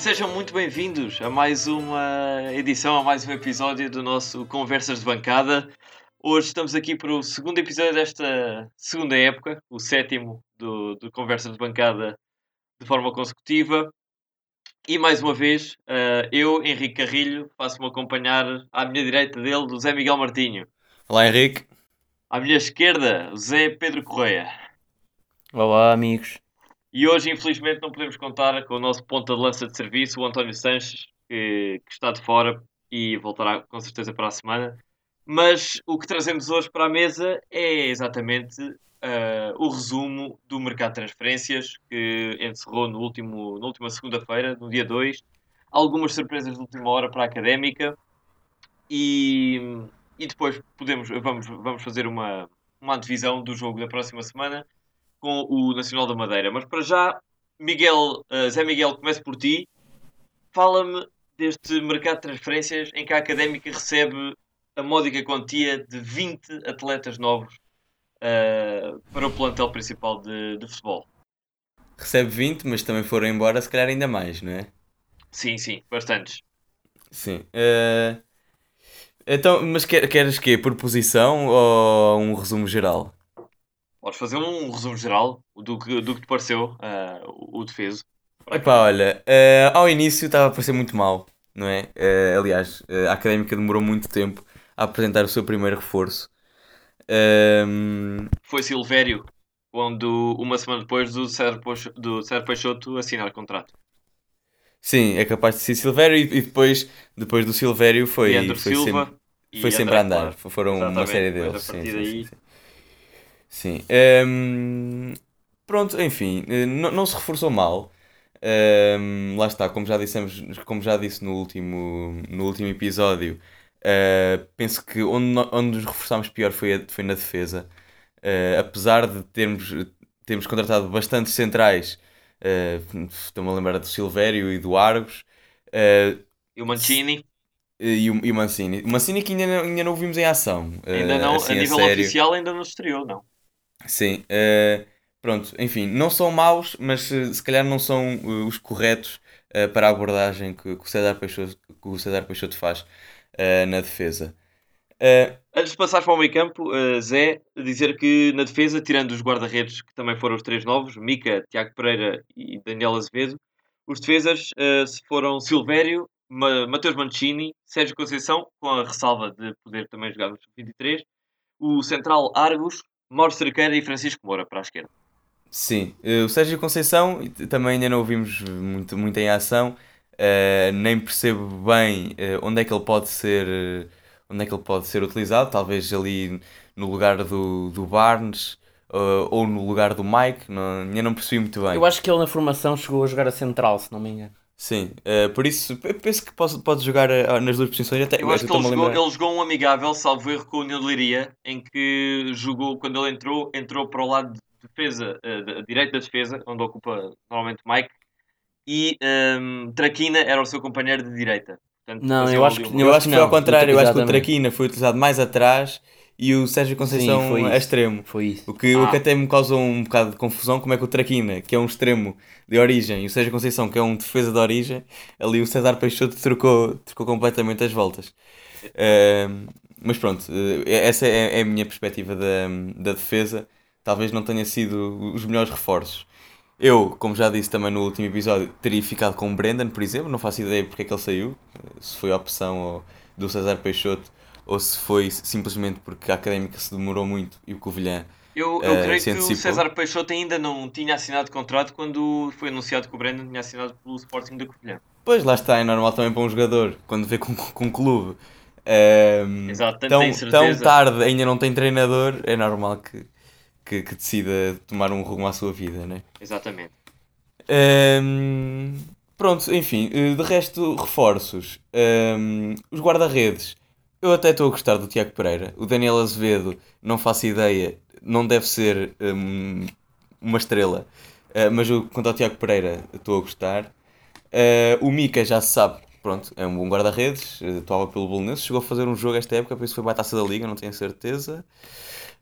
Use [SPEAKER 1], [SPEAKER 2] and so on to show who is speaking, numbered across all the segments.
[SPEAKER 1] Sejam muito bem-vindos a mais uma edição, a mais um episódio do nosso Conversas de Bancada. Hoje estamos aqui para o segundo episódio desta segunda época, o sétimo do, do Conversas de Bancada de forma consecutiva. E mais uma vez, uh, eu, Henrique Carrilho, faço-me acompanhar à minha direita dele, do Zé Miguel Martinho.
[SPEAKER 2] Olá, Henrique.
[SPEAKER 1] À minha esquerda, o Zé Pedro Correia.
[SPEAKER 3] Olá, amigos.
[SPEAKER 1] E hoje, infelizmente, não podemos contar com o nosso ponta de lança de serviço, o António Sanches, que, que, está de fora e voltará com certeza para a semana. Mas o que trazemos hoje para a mesa é exatamente uh, o resumo do mercado de transferências, que encerrou no último, na última segunda-feira, no dia 2. Algumas surpresas de última hora para a académica. E, e depois podemos, vamos, vamos fazer uma, uma antevisão do jogo da próxima semana com o Nacional da Madeira. Mas para já, Miguel, uh, Zé Miguel, começo por ti. Fala-me deste mercado de transferências em que a Académica recebe a módica quantia de 20 atletas novos uh, para o plantel principal de, de, futebol.
[SPEAKER 2] Recebe 20, mas também foram embora, se calhar ainda mais, não é?
[SPEAKER 1] Sim, sim, bastantes.
[SPEAKER 2] Sim. Uh, então, mas quer, queres que Por posição ou um resumo geral?
[SPEAKER 1] Podes fazer um resumo geral do que, do que te pareceu uh, o defeso.
[SPEAKER 2] Epá, olha, uh, ao início estava a parecer muito mal, não é? Uh, aliás, a Académica demorou muito tempo a apresentar o seu primeiro reforço.
[SPEAKER 1] Um... Foi Silvério, quando uma semana depois do Sérgio do Peixoto assinar contrato.
[SPEAKER 2] Sim, é capaz de ser Silvério e, e depois, depois do Silvério foi, foi Silva sempre, foi sempre a andar. Foram Exatamente, uma série deles. Sim, sim, sim, sim. Um, pronto, enfim, eh, não, não se reforçou mal. Um, lá está, como já dissemos, como já disse no último, no último episódio, uh, penso que onde, onde nos reforçámos pior foi, foi na defesa. Uh, apesar de termos, termos contratado bastantes centrais, uh, estou-me a lembrar do Silvério e do Argos. Uh,
[SPEAKER 1] e o Mancini.
[SPEAKER 2] E o, e o Mancini. O Mancini que ainda não, ainda não o vimos em ação.
[SPEAKER 1] Ainda não, assim, a nível a oficial ainda não estreou, não.
[SPEAKER 2] Sim, uh, pronto, enfim, não são maus, mas uh, se calhar não são uh, os corretos para a abordagem que, que, o César Peixoto, que o César Peixoto faz na defesa.
[SPEAKER 1] Antes de passar para o meio campo, Zé, dizer que na defesa, tirando os guarda-redes, que também foram os três novos, Mica, Tiago Pereira e Daniel Azevedo, os defesas foram Silvério, Mateus Mancini, Sérgio Conceição, com a ressalva de poder também jogar no 23, o central Argos, Mauro Cerqueira e Francisco Moura para a esquerda.
[SPEAKER 2] Sim, eh, o Sérgio Conceição também ainda não ouvimos muito, muito em ação, uh, nem percebo bem uh, onde é que ele pode ser uh, onde é que ele pode ser utilizado, talvez ali no lugar do, do Barnes ou no lugar do Mike, não, ainda não percebi muito bem.
[SPEAKER 3] Eu acho que ele na formação chegou a jogar a central, se não me engano.
[SPEAKER 2] Sim, uh, por isso penso que pode, pode jogar uh, nas duas posições. Até,
[SPEAKER 1] eu acho que ele jogou, ele jogou, um amigável, salvo erro, com o Leiria, em que jogou, quando ele entrou, entrou para o lado de defesa, uh, de, direito da defesa, onde ocupa normalmente Mike, e um, ehm, Traquina era o seu companheiro de direita.
[SPEAKER 2] Portanto, não, eu acho, que, eu acho que foi ao contrário, eu acho que o Traquina foi utilizado mais atrás e o Sérgio Conceição Sim, a extremo.
[SPEAKER 3] Foi isso.
[SPEAKER 2] O que, ah. o que até me causou um bocado de confusão, como é que o Traquina, que é um extremo de origem, e o Sérgio Conceição, que é um defesa de origem, ali o César Peixoto trocou, trocou completamente as voltas. Uh, mas pronto, uh, essa é, é, a minha perspectiva da, da defesa. Talvez não tenha sido os melhores reforços. Eu, como já disse também no último episódio, teria ficado com o Brendan, por exemplo. Não faço ideia porque é que ele saiu. Se foi a opção do César Peixoto ou se foi simplesmente porque a académica se demorou muito e o Covilhã.
[SPEAKER 1] Eu, eu uh, creio que o César Peixoto ainda não tinha assinado contrato quando foi anunciado que o Brandon tinha assinado pelo Sporting da Covilhã.
[SPEAKER 2] Pois lá está, é normal também para um jogador, quando vê com, com um clube uh, Exato, tão, tão tarde ainda não tem treinador, é normal que, que, que decida tomar um rumo à sua vida, né?
[SPEAKER 1] Exatamente.
[SPEAKER 2] Um, pronto, enfim, eh, de resto, reforços. Um, os guarda-redes eu até estou a gostar do Tiago Pereira. O Daniel Azevedo, não faço ideia, não deve ser um, uma estrela. Uh, mas eu, quanto ao Tiago Pereira, estou a gostar. Uh, o Mika já se sabe, pronto, é um bom guarda-redes, atuava pelo Bolonense, chegou a fazer um jogo esta época, por isso foi para a taça da Liga, não tenho certeza.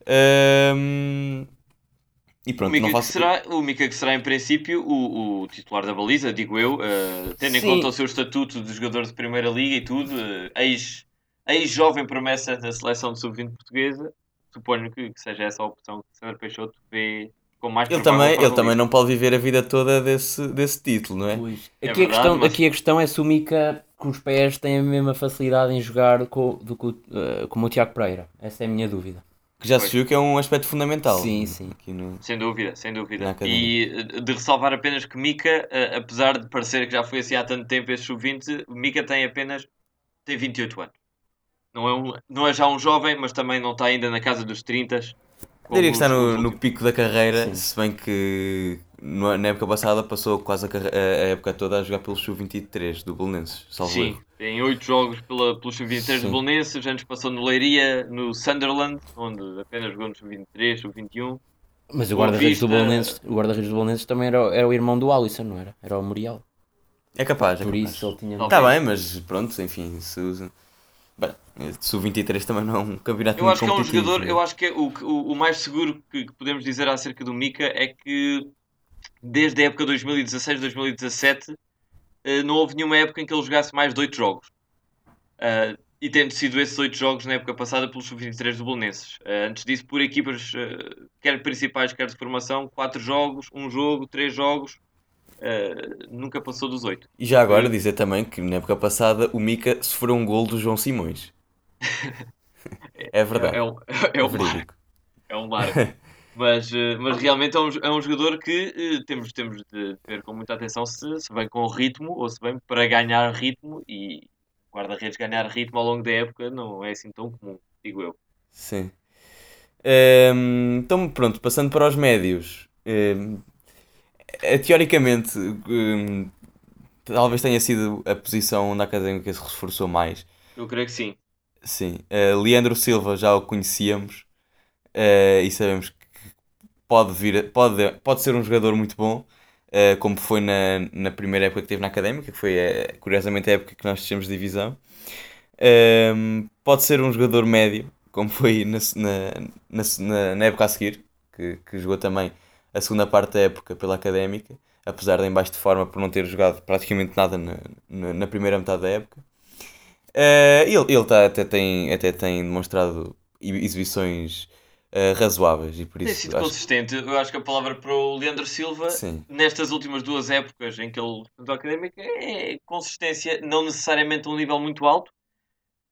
[SPEAKER 2] Uh,
[SPEAKER 1] E pronto, o Mika, não faço... que será, o Mika que será em princípio o, o titular da baliza, digo eu, uh, tendo Sim. em conta o seu estatuto de jogador de primeira liga e tudo, uh, ex, ex-jovem promessa da seleção de sub-20 portuguesa, suponho que, que, seja essa a opção que Sandro Peixoto vê com mais
[SPEAKER 2] ele também Ele também não pode viver a vida toda desse, desse título, não é?
[SPEAKER 3] Pois. É aqui, é verdade, a questão, mas... aqui a questão é se o Mika com os pés tem a mesma facilidade em jogar com, do, uh, como o Tiago Pereira. Essa é a minha dúvida.
[SPEAKER 2] Que já se viu que é um aspecto fundamental.
[SPEAKER 3] Sim, sim.
[SPEAKER 1] No... Sem dúvida, sem dúvida. E eh, de ressalvar apenas que Mika, uh, apesar de parecer que já foi assim há tanto tempo esse sub-20, Mika tem apenas tem 28 anos. Não é, um, não é já um jovem, mas também não está ainda na casa dos 30.
[SPEAKER 2] Diria que está no, no pico da carreira, sim. se bem que na época passada passou quase a, a época toda a jogar pelo Sub-23 do Belenenses,
[SPEAKER 1] salvo Sim, erro. em 8 jogos pela, pelo Sub-23 do Belenenses, antes passou no Leiria, no Sunderland, onde apenas jogou no Sub-23, Sub-21.
[SPEAKER 3] Mas o guarda-redes do Belenenses, o guarda-redes do Belenenses também era, era o irmão do Alisson, não era? Era o Muriel.
[SPEAKER 2] É capaz, é Por capaz. isso ele tinha... Está bem, mas pronto, enfim, se usa... Bem, Sub-23 também não é um campeonato
[SPEAKER 1] eu acho que é um jogador, né? eu acho que é o, o, o mais seguro que, que podemos dizer acerca do Mika é que desde a época 2016-2017, eh, não houve nenhuma época em que ele jogasse mais de 8 jogos. Uh, e tendo sido esses 8 jogos na época passada pelos sub-23 do Bolonenses. Uh, antes disso, por equipas, uh, quer principais, quer de formação, 4 jogos, 1 um jogo, 3 jogos, nunca passou dos 8.
[SPEAKER 2] E já agora dizer também que na época passada o Mica sofreu um gol do João Simões. é verdade.
[SPEAKER 1] É, é, um, é, é um marco. É um. Mas, eh, mas realmente é um, é um jogador que uh, temos, temos de ter com muita atenção se, se vem com ritmo ou se vem para ganhar ritmo e guarda-redes ganhar ritmo ao longo da época não é assim tão comum, digo eu.
[SPEAKER 2] Sim. Um, então pronto, passando para os médios. É, teoricamente, um, talvez tenha sido a posição onde a académica se reforçou mais.
[SPEAKER 1] Eu creio que sim.
[SPEAKER 2] Sim. Uh, Leandro Silva já o conhecíamos uh, e sabemos pode, vir, pode, pode ser um jogador muito bom, uh, como foi na, na primeira época que teve na Académica, que foi curiosamente a época que nós de divisão. Uh, pode ser um jogador médio, como foi na, na, na, na época a seguir, que, que jogou também a segunda parte da época pela Académica, apesar de em baixo de forma por não ter jogado praticamente nada na, na, na primeira metade da época. Uh, ele ele tá, até, tem, até tem demonstrado exibições uh, razoáveis. E por isso,
[SPEAKER 1] Tem sido acho... consistente. Eu acho que a palavra para o Leandro Silva, Sim. nestas últimas duas épocas em que ele a académica, é consistência, não necessariamente a um nível muito alto,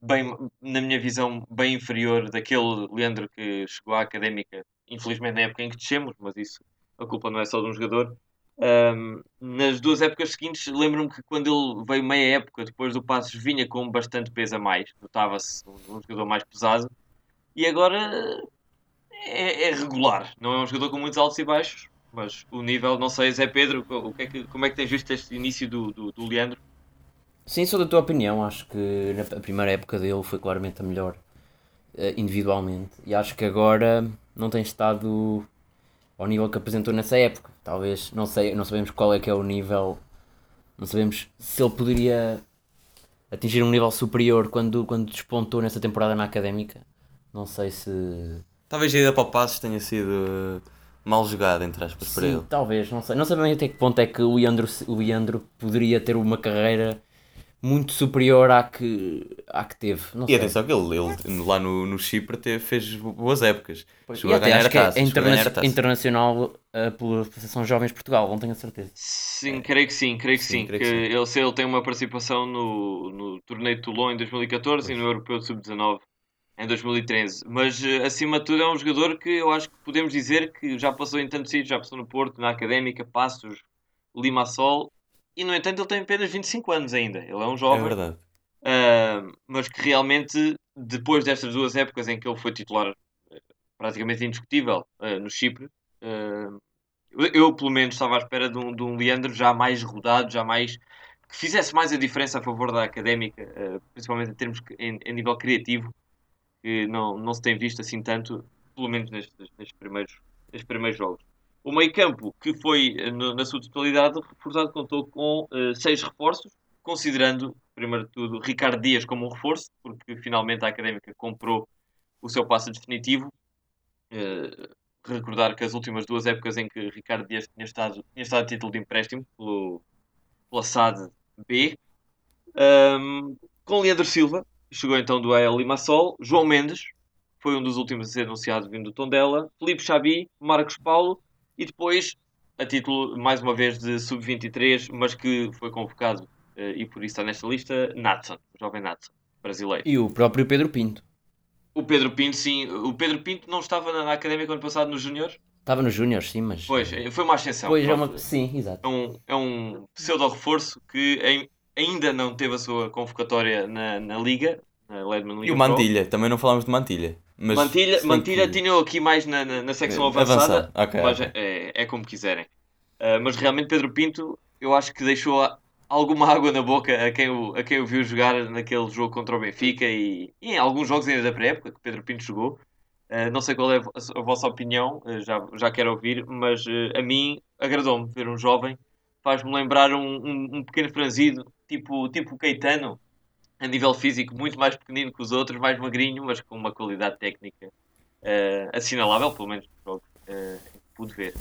[SPEAKER 1] bem, na minha visão, bem inferior daquele Leandro que chegou à académica, infelizmente na época em que descemos, mas isso a culpa não é só de um jogador. Um, nas duas épocas seguintes, lembro-me que quando ele veio meia época depois do Passos, vinha com bastante peso a mais, notava-se um, um jogador mais pesado, e agora é, é, regular. Não é um jogador com muitos altos e baixos, mas o nível, não sei, Zé Pedro, o que é que, como é que tens visto este início do, do, do Leandro?
[SPEAKER 3] Sim, sou da tua opinião. Acho que na primeira época dele foi claramente a melhor uh, individualmente. E acho que agora não tem estado ao nível que apresentou nessa época. Talvez, não sei, não sabemos qual é que é o nível. Não sabemos se ele poderia atingir um nível superior quando, quando despontou nessa temporada na académica. Não sei se
[SPEAKER 2] Talvez a ida para o Passos tenha sido mal jogada, entre aspas, Sim, para ele.
[SPEAKER 3] talvez, não sei. Não bem até que ponto é que o Leandro, o Leandro poderia ter uma carreira muito superior à que, à que teve. Não
[SPEAKER 2] e
[SPEAKER 3] sei.
[SPEAKER 2] atenção que ele, ele lá no, no Chipre teve, fez boas épocas. Pois, Chegou a ganhar
[SPEAKER 3] a taça. É interna a taça. internacional uh, pela Associação Jovens Portugal, não tenho a certeza.
[SPEAKER 1] Sim, creio que sim, creio que sim. sim. Creio que, que sim. Ele, ele tem uma participação no, no torneio de Toulon em 2014 pois. e no Europeu de Sub-19 em 2013. Mas eh, acima de tudo é um jogador que eu acho que podemos dizer que já passou em tantos sítios, já passou no Porto, na Académica, Passos, Limassol, e no entanto ele tem apenas 25 anos ainda. Ele é um jovem.
[SPEAKER 2] É verdade.
[SPEAKER 1] Uh, mas que realmente, depois destas duas épocas em que ele foi titular eh, praticamente indiscutível uh, no Chipre, uh, eu pelo menos estava à espera de um, de um Leandro já mais rodado, já mais que fizesse mais a diferença a favor da académica, principalmente em termos em, em nível criativo que não, não se tem visto assim tanto, pelo menos nestes, nestes, primeiros, nestes primeiros jogos. O meio campo, que foi eh, na sua totalidade reforçado, contou com uh, seis reforços, considerando, primeiro de tudo, Ricardo Dias como um reforço, porque finalmente a Académica comprou o seu passe definitivo. Uh, recordar que as últimas duas épocas em que Ricardo Dias tinha estado, tinha estado a título de empréstimo pelo, pela SAD B, um, com Leandro Silva, chegou então do AL Limassol, João Mendes, foi um dos últimos a ser anunciado vindo do Tondela, Felipe Xabi, Marcos Paulo e depois, a título mais uma vez de sub-23, mas que foi convocado uh, e por isso está nesta lista, Natson, o jovem Natson, brasileiro.
[SPEAKER 3] E o próprio Pedro Pinto.
[SPEAKER 1] O Pedro Pinto, sim. O Pedro Pinto não estava na, Académica ano passado nos Júniores?
[SPEAKER 3] Estava nos Júniores, sim, mas.
[SPEAKER 1] Pois, foi uma ascensão.
[SPEAKER 3] Pois, é uma... Sim, exato.
[SPEAKER 1] É um, é um pseudo-reforço que em, ainda não teve a sua convocatória na, na Liga. Na
[SPEAKER 2] Liga e o Mantilha, Pro. também não falámos de Mantilha. Mas
[SPEAKER 1] Mantilha, Mantilha que... tinha aqui mais na, na, na secção é, avançada, okay, mas okay. É, é como quiserem. Uh, mas realmente Pedro Pinto, eu acho que deixou alguma água na boca a quem o, a quem o viu jogar naquele jogo contra o Benfica e, e em alguns jogos ainda da pré-época que Pedro Pinto jogou. Uh, não sei qual é a, vossa opinião, uh, já, já quero ouvir, mas a mim agradou-me ver um jovem, faz-me lembrar um, um, um, pequeno franzido, tipo, tipo Caetano, a nível físico, muito mais pequenino que os outros, mais magrinho, mas com uma qualidade técnica assinalável, pelo menos no jogo que pude ver.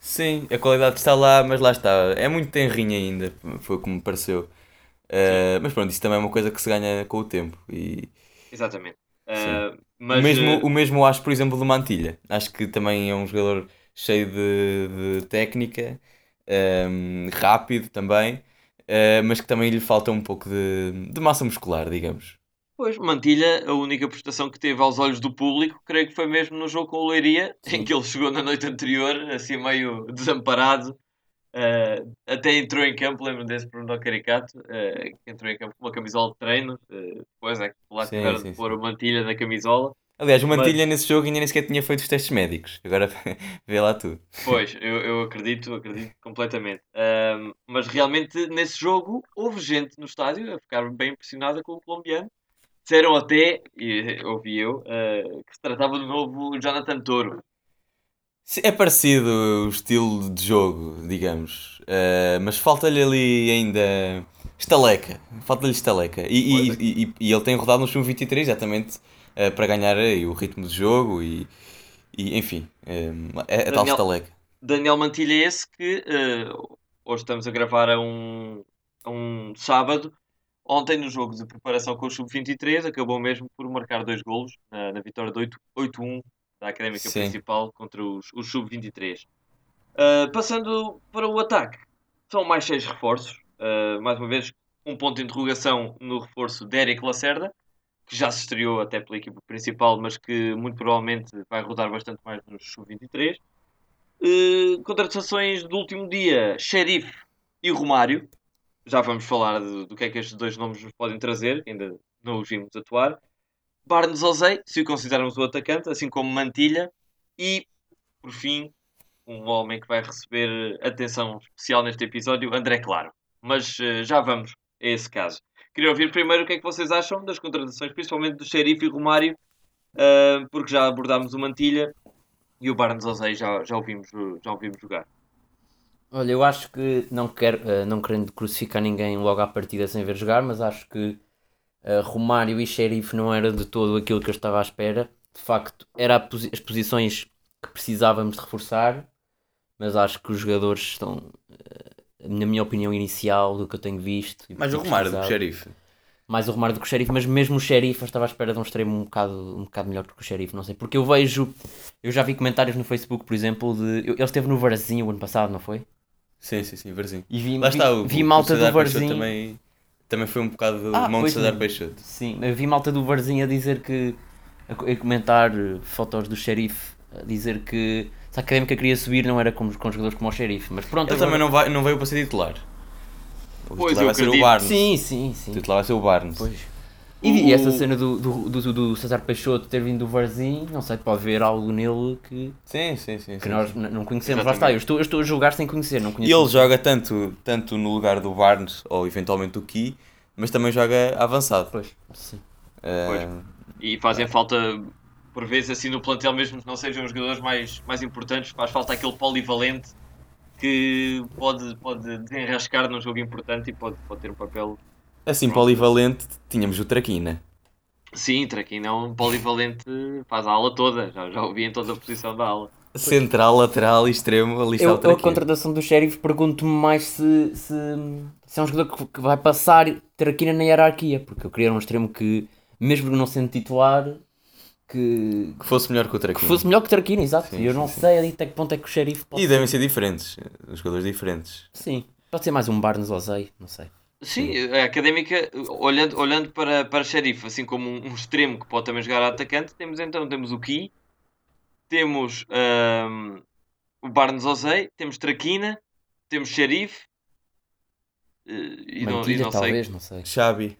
[SPEAKER 2] Sim, a qualidade está lá, mas lá está. É muito tenrinho ainda, foi como me pareceu. Uh, mas pronto, isso também é uma coisa que se ganha com o tempo. E...
[SPEAKER 1] Exatamente.
[SPEAKER 2] Uh, mas, o, mesmo, uh... o mesmo acho, por exemplo, do Mantilha. Acho que também é um jogador cheio de, de técnica, um, rápido também, uh, mas que também lhe falta um pouco de, de massa muscular, digamos.
[SPEAKER 1] Pois, Mantilha, a única prestação que teve aos olhos do público, creio que foi mesmo no jogo com o Leiria, em que ele chegou na noite anterior, assim meio desamparado. Uh, até entrou em campo, lembro desse Bruno Caricato, uh, que entrou em campo com uma camisola de treino, uh, depois é que lá sim, tiveram sim, de pôr o Mantilha na camisola.
[SPEAKER 2] Aliás, o Mantilha Mas... nesse jogo ainda nem sequer tinha feito os testes médicos, agora vê lá tu.
[SPEAKER 1] Pois, eu, eu acredito, acredito completamente. Uh, mas realmente nesse jogo houve gente no estádio a ficar bem impressionada com o colombiano Disseram até, e ouvi eu, uh, que se tratava do novo Jonathan Toro.
[SPEAKER 2] É parecido o estilo de jogo, digamos. Uh, mas falta-lhe ali ainda estaleca. Falta-lhe estaleca. E, e, e, e, ele tem rodado no Sum 23 exatamente uh, para ganhar o ritmo de jogo e, e enfim, uh, é, é tal estaleca.
[SPEAKER 1] Daniel Mantilha é esse que hoje estamos a gravar a um, a um sábado Ontem, no jogo de preparação com o Sub-23, acabou mesmo por marcar dois golos na, na vitória de 8-1 da Académica Sim. Principal contra os, os Sub-23. Uh, passando para o ataque, são mais seis reforços. Uh, mais uma vez, um ponto de interrogação no reforço de Eric Lacerda, que já se estreou até pela equipa principal, mas que muito provavelmente vai rodar bastante mais nos Sub-23. Uh, contratações do último dia, Sheriff e Romário já vamos falar do, do que é que estes dois nomes nos podem trazer, ainda não os vimos atuar. Barnes Ozei, se o considerarmos o atacante, assim como Mantilha, e, por fim, um homem que vai receber atenção especial neste episódio, André Claro. Mas uh, já vamos a esse caso. Queria ouvir primeiro o que é que vocês acham das contratações, principalmente do Xerife e Romário, uh, porque já abordámos o Mantilha e o Barnes Ozei já, já, ouvimos, já ouvimos jogar.
[SPEAKER 3] Olha, eu acho que, não, quero, uh, não querendo crucificar ninguém logo à partida sem ver jogar, mas acho que uh, Romário e Sheriff não era de todo aquilo que eu estava à espera. De facto, eram posi as posições que precisávamos de reforçar, mas acho que os jogadores estão, uh, na minha opinião inicial, do que eu tenho visto.
[SPEAKER 2] Mais o Romário do que o Sheriff.
[SPEAKER 3] Mais o Romário do que o Sheriff, mas mesmo o Sheriff eu estava à espera de um extremo um bocado, um bocado melhor do que o Sheriff, não sei. Porque eu vejo, eu já vi comentários no Facebook, por exemplo, de. Ele esteve no Varzinho o ano passado, não foi?
[SPEAKER 2] Sim, sim, sim, Varzinho.
[SPEAKER 3] E vi, Lá está, o, vi malta o do Varzinho.
[SPEAKER 2] Também, também foi um bocado ah, mão de César Peixoto.
[SPEAKER 3] Sim, vi malta do Varzinho a dizer que. a, a comentar fotos do xerife, a dizer que se a académica queria subir não era com, com jogadores como o xerife. Mas pronto.
[SPEAKER 2] Ele agora... também não, vai, não veio para ser titular. O pois, titular vai ser o Barnes.
[SPEAKER 3] Sim, sim, sim.
[SPEAKER 2] O titular vai ser o Barnes.
[SPEAKER 3] Pois. E, o... e, essa cena do, do, do, do, César Peixoto ter vindo do Varzinho, não sei, pode ver algo nele que,
[SPEAKER 2] sim, sim, sim,
[SPEAKER 3] que
[SPEAKER 2] sim,
[SPEAKER 3] nós
[SPEAKER 2] sim.
[SPEAKER 3] não conhecemos. Lá está, eu estou, eu estou a julgar sem conhecer. Não
[SPEAKER 2] conheço e ele joga tanto, tanto no lugar do Barnes ou eventualmente do Key, mas também joga avançado.
[SPEAKER 3] Pois, sim.
[SPEAKER 1] Uh... Pois. E fazem falta, por vezes, assim no plantel, mesmo que não sejam os jogadores mais, mais importantes, faz falta aquele polivalente que pode, pode desenrascar num jogo importante e pode, pode ter um papel.
[SPEAKER 2] Assim, polivalente, tínhamos o Traquina.
[SPEAKER 1] Sim, Traquina é um polivalente, faz a ala toda, já, já ouvi em toda a posição da ala.
[SPEAKER 2] Central, lateral e extremo, ali está
[SPEAKER 3] eu,
[SPEAKER 2] o Traquina.
[SPEAKER 3] a contratação do Sheriff pergunto-me mais se, se, se, é um jogador que, que vai passar Traquina na hierarquia, porque eu queria um extremo que, mesmo não sendo titular, que,
[SPEAKER 2] que fosse melhor que o Traquina.
[SPEAKER 3] Que fosse melhor que o Traquina, exato. E eu não sim. sei até que ponto é que o Sheriff
[SPEAKER 2] pode E devem ser diferentes, jogadores diferentes.
[SPEAKER 3] Sim, pode ser mais um Barnes Ozei, não sei.
[SPEAKER 1] Sim, a académica, olhando, olhando para, para Sheriff, assim como um, um, extremo que pode também jogar a atacante, temos então temos o Ki, temos um, o Barnes Ozei, temos Traquina, temos Sheriff
[SPEAKER 3] eh, e, não, e não talvez, sei. não sei.
[SPEAKER 2] Xabi.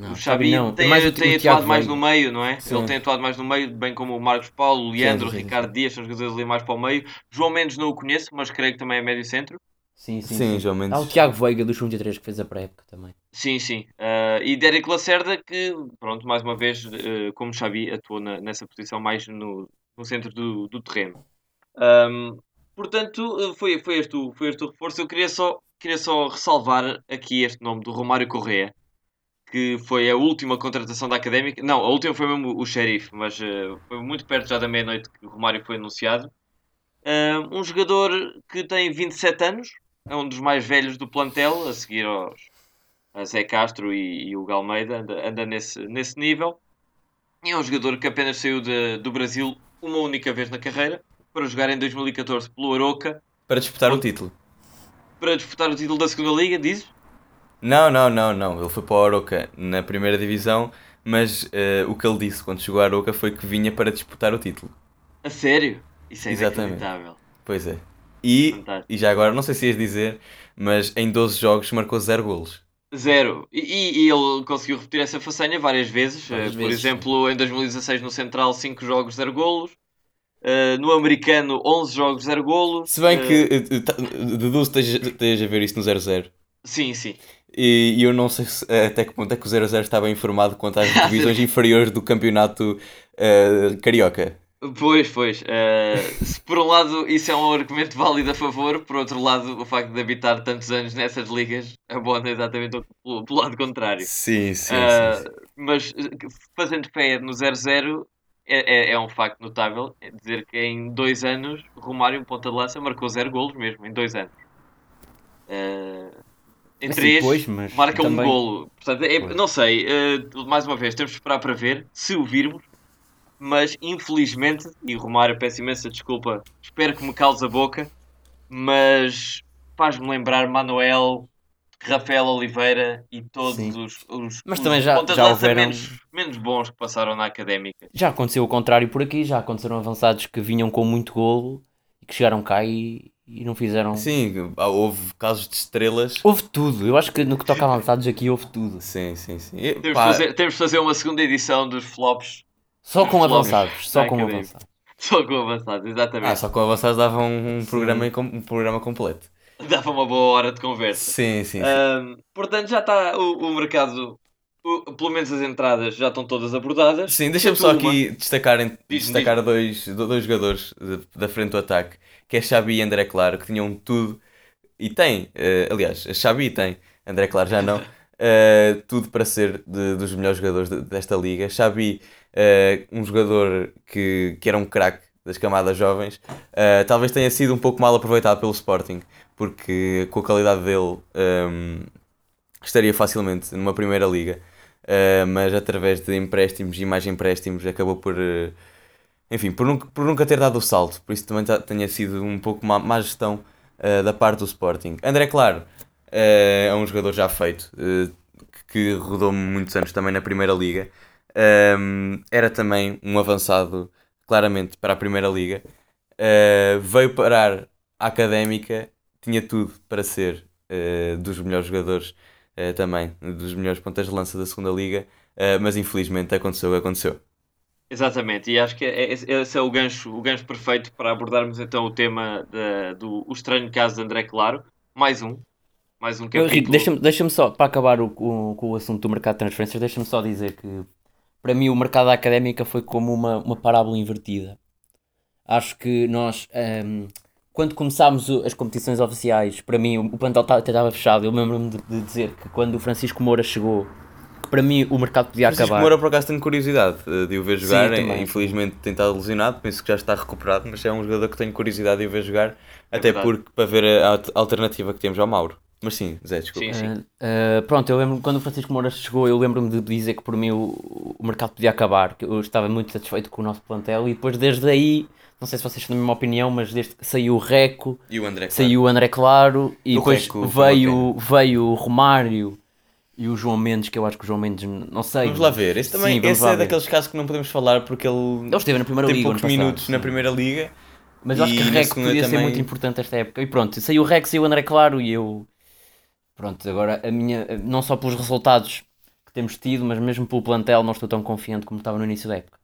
[SPEAKER 1] Não, o Xabi não. tem, mais tem atuado mais no meio, não é? Sim. Ele tem atuado mais no meio, bem como o Marcos Paulo, o Leandro, o Ricardo Dias, são jogadores ali mais para o meio. João Mendes não o conheço, mas creio que também é médio centro.
[SPEAKER 3] Sim, sim,
[SPEAKER 2] sim, João Mendes.
[SPEAKER 3] Há o Tiago Veiga do 23 que fez a pré-época também.
[SPEAKER 1] Sim, sim. Uh, e Derek Lacerda, que, pronto, mais uma vez, uh, como Xabi, atuou na, nessa posição mais no, no centro do, do terreno. Um, portanto, foi, foi, este, foi este o reforço. Eu queria só, queria só ressalvar aqui este nome do Romário Correa, que foi a última contratação da Académica. Não, a última foi mesmo o Sheriff, mas uh, foi muito perto já da meia-noite que o Romário foi anunciado. um jogador que tem 27 anos, é um dos mais velhos do plantel, a seguir aos a Zé Castro e, e o Galmeida, anda, anda, nesse, nesse nível. E é um jogador que apenas saiu de, do Brasil uma única vez na carreira, para jogar em 2014 pelo Aroca.
[SPEAKER 2] Para disputar o título.
[SPEAKER 1] Para disputar o título da segunda Liga, dizes?
[SPEAKER 2] Não, não, não, não. Ele foi para o Aroca na primeira divisão, mas uh, o que ele disse quando chegou a Aroca foi que vinha para disputar o título.
[SPEAKER 1] A sério? Isso é Exatamente. inacreditável.
[SPEAKER 2] Pois é. E, e já agora, não sei se ias dizer, mas em 12 jogos marcou 0 golos.
[SPEAKER 1] Zero. E, e, ele conseguiu repetir essa façanha várias vezes. Várias uh, por vezes. exemplo, em 2016 no Central, 5 jogos, 0 golos. Uh, no americano, 11 jogos, 0 golos.
[SPEAKER 2] Se bem uh, que deduzo que esteja a ver isso no 0-0.
[SPEAKER 1] Sim, sim.
[SPEAKER 2] E, e, eu não sei se, até que ponto é que o 0-0 estava informado quanto às divisões inferiores do campeonato carioca.
[SPEAKER 1] Pois, pois. Uh, se por um lado isso é um argumento válido a favor, por outro lado, o facto de habitar tantos anos nessas ligas abona exatamente pelo, pelo lado contrário.
[SPEAKER 2] Sim, sim, uh, sim, sim,
[SPEAKER 1] Mas fazendo fé no 0-0 é, é, é, um facto notável é dizer que em dois anos Romário, ponta de lança, marcou zero golos mesmo, em dois anos. Uh, em assim, três, pois, marca também... um golo. Portanto, é, não sei, mais uma vez, temos de esperar para ver se o virmos mas infelizmente, e Romário peço imensa desculpa, espero que me cause a boca, mas faz-me lembrar Manuel, Rafael Oliveira e todos os, os,
[SPEAKER 3] mas os também já, já houveram...
[SPEAKER 1] menos, menos bons que passaram na académica.
[SPEAKER 3] Já aconteceu o contrário por aqui, já aconteceram avançados que vinham com muito golo e que chegaram cá e, e não fizeram.
[SPEAKER 2] Sim, houve casos de estrelas.
[SPEAKER 3] Houve tudo, eu acho que no que toca avançados aqui houve tudo.
[SPEAKER 2] Sim, sim, sim.
[SPEAKER 1] E, temos, de fazer, temos de fazer uma segunda edição dos flops
[SPEAKER 3] só com avançados. Só com avançados.
[SPEAKER 1] Só com avançados, exatamente.
[SPEAKER 2] Ah, só com avançados dava um, programa, um programa completo.
[SPEAKER 1] Dava uma boa hora de conversa.
[SPEAKER 2] Sim, sim. sim.
[SPEAKER 1] Um, portanto, já está o, o mercado, pelo menos as entradas já estão todas abordadas.
[SPEAKER 2] Sim, deixa-me só aqui destacar, diz, destacar diz. Dois, dois jogadores da frente do ataque, que é Xabi e André Claro, que tinham tudo. E tem, uh, aliás, Xabi tem, André Claro já não, uh, tudo para ser de, dos melhores jogadores de, desta liga. Xabi uh, um jogador que, que era um craque das camadas jovens, talvez tenha sido um pouco mal aproveitado pelo Sporting, porque com a qualidade dele um, ehm, estaria facilmente numa primeira liga, uh, mas através de empréstimos e mais empréstimos acabou por, uh, enfim, por nunca, por nunca ter dado o salto, por isso também tenha sido um pouco má, má gestão da parte do Sporting. André Claro é um jogador já feito, que rodou muitos anos também na primeira liga, um, era também um avançado claramente para a Primeira Liga. Uh, veio parar a Académica, tinha tudo para ser uh, dos melhores jogadores uh, também, dos melhores pontas de lança da Segunda Liga, mas infelizmente aconteceu o que aconteceu.
[SPEAKER 1] Exatamente, e acho que é, esse é o gancho, o gancho perfeito para abordarmos então o tema de, do o estranho caso de André Claro. Mais um, mais um capítulo.
[SPEAKER 3] deixa-me deixa só, para acabar o, o, com o assunto do mercado de transferências, deixa-me só dizer que para mim o mercado académico foi como uma, uma parábola invertida. Acho que nós, um, ehm, quando começámos as competições oficiais, para mim o, plantel estava fechado. Eu lembro-me de, de, dizer que quando o Francisco Moura chegou, para mim o mercado podia Francisco acabar.
[SPEAKER 2] Moura, por acaso, tenho curiosidade eh, de o ver jogar. Sim, Infelizmente tem estado lesionado, penso que já está recuperado, mas é um jogador que tenho curiosidade de o ver jogar, é até verdade. porque para ver a alternativa que temos ao Mauro. Mas sim, Zé, desculpa. Sim, sim. Uh,
[SPEAKER 3] uh, pronto, eu lembro quando o Francisco Moura chegou, eu lembro-me de dizer que por mim o, o mercado podia acabar, que eu estava muito satisfeito com o nosso plantel e depois desde aí não sei se vocês têm a mesma opinião, mas desde que saiu o Reco,
[SPEAKER 2] e o André Claro.
[SPEAKER 3] saiu o André Claro e o depois Reco, veio, veio o Romário e o João Mendes, que eu acho que o João Mendes, não sei.
[SPEAKER 2] Vamos lá ver. Esse, também, Sim, esse é ver. daqueles casos que não podemos falar porque ele,
[SPEAKER 3] ele esteve na primeira
[SPEAKER 2] tem
[SPEAKER 3] liga.
[SPEAKER 2] poucos minutos na primeira liga.
[SPEAKER 3] Mas eu acho que o Reco podia também... ser muito importante esta época. E pronto, saiu o Reco, saiu o André Claro e eu. Pronto, agora a minha. Não só pelos resultados que temos tido, mas mesmo pelo plantel, não estou tão confiante como estava no início da época.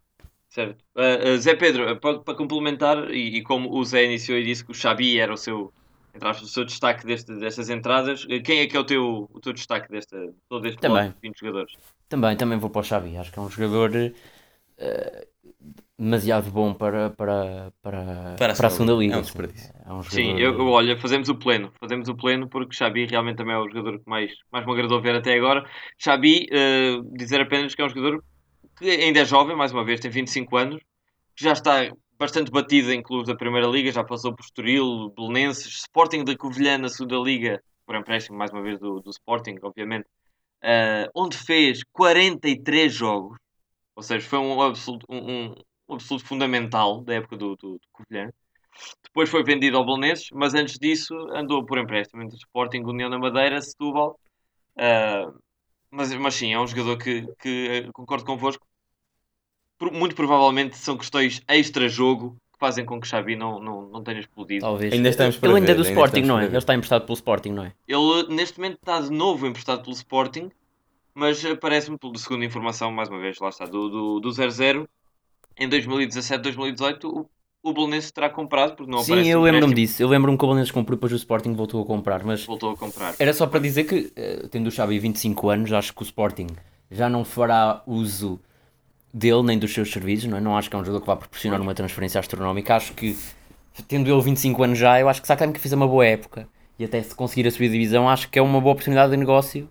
[SPEAKER 1] Certo. Uh, uh, Zé Pedro, para, para complementar, e, e, como o Zé iniciou e disse que o Xabi era o seu, entre aspas, o seu destaque deste, destas entradas, uh, quem é que é o teu, o teu destaque desta, todo este também. de 20 jogadores?
[SPEAKER 3] Também, também vou para o Xabi. Acho que é um jogador demasiado bom para, para, para, para, a, para a segunda liga. É um
[SPEAKER 2] desperdício.
[SPEAKER 1] É um Sim, eu, eu, olha, fazemos o pleno. Fazemos o pleno porque Xabi realmente também é o jogador que mais, mais me agradou ver até agora. Xabi, dizer apenas que é um jogador que ainda é jovem, mais uma vez, tem 25 anos, que já está bastante batido em clubes da Primeira Liga, já passou por Estoril, Belenenses, Sporting da Covilhã na segunda Liga, por empréstimo mais uma vez do, do Sporting, obviamente, uh, onde fez 43 jogos, ou seja, foi um absoluto, um, um absoluto fundamental da época do, do, do Covilhã. Depois foi vendido ao Belenenses, mas antes disso andou por empréstimo entre Sporting, União da Madeira, Setúbal, uh, mas, mas sim, é um jogador que, que eh, concordo convosco. Muito provavelmente são questões extra-jogo que fazem com que Xavi não, não, não tenha explodido.
[SPEAKER 3] Talvez. Ainda estamos para Ele ainda é do ainda Sporting, não é? Ele está emprestado pelo Sporting, não é?
[SPEAKER 1] Ele neste momento está de novo emprestado pelo Sporting, mas eh, parece-me, pela segunda informação, mais uma vez, lá está, do 0-0, do, do 0 em 2017-2018, o Belenenses terá comprado, porque não
[SPEAKER 3] Sim, eu lembro-me disso. Eu lembro-me que o Belenenses comprou e depois o Sporting voltou a comprar. Mas
[SPEAKER 1] voltou a comprar.
[SPEAKER 3] Era só para dizer que, eh, tendo o Xavi 25 anos, acho que o Sporting já não fará uso dele nem dos seus serviços. Não, é? não acho que é um jogador que vá proporcionar uma transferência astronómica. Acho que, tendo ele 25 anos já, eu acho que que fez uma boa época. E até se conseguir a subir a divisão, acho que é uma boa oportunidade de negócio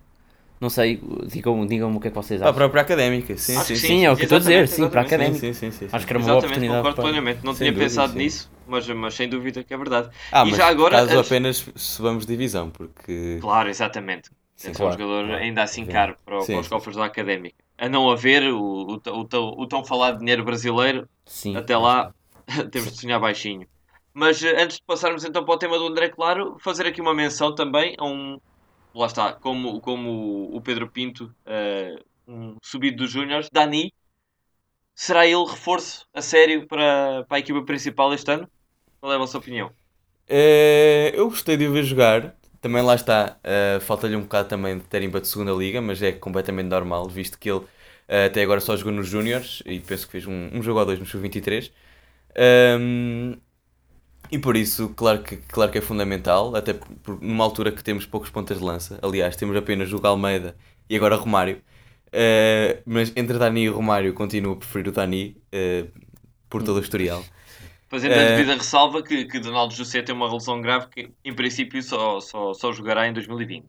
[SPEAKER 3] não sei, digam-me digam o que é que vocês acham.
[SPEAKER 2] Para a própria académica, sim.
[SPEAKER 3] Sim, sim, sim, é o que estou a dizer, sim, para a académica. Sim, sim, sim, Acho que era uma boa oportunidade.
[SPEAKER 1] concordo para... plenamente. Não sem tinha dúvida, pensado sim. nisso, mas, mas sem dúvida que é verdade.
[SPEAKER 2] Ah, e mas já agora, caso antes... apenas subamos divisão, porque...
[SPEAKER 1] Claro, exatamente. Sim, claro, um jogador claro. ainda assim caro para, sim, para os cofres da académica. A não haver o, o, o, o tão falado dinheiro brasileiro, sim, até lá temos de sonhar baixinho. Mas eh, antes de passarmos então para o tema do André Claro, fazer aqui uma menção também a um, lá está, como, como o Pedro Pinto, uh, um subido dos Júniors, Dani, será ele reforço a sério para, para a equipa principal este ano? Qual é a vossa opinião?
[SPEAKER 2] É, eu gostei de o ver jogar. Também lá está, uh, falta-lhe um bocado também de para de segunda liga, mas é completamente normal, visto que ele uh, até agora só jogou nos Júniors e penso que fez um, um jogo ou dois no Sub-23. Um, e por isso, claro que, claro que é fundamental, até por, numa altura que temos poucos pontas de lança. Aliás, temos apenas o Almeida e agora Romário. Uh, mas entre Dani e Romário, continuo a preferir o Dani uh, por todo o historial.
[SPEAKER 1] Fazendo a devida uh, ressalva que, que Donaldo José tem uma lesão grave que, em princípio, só, só, só jogará em 2020.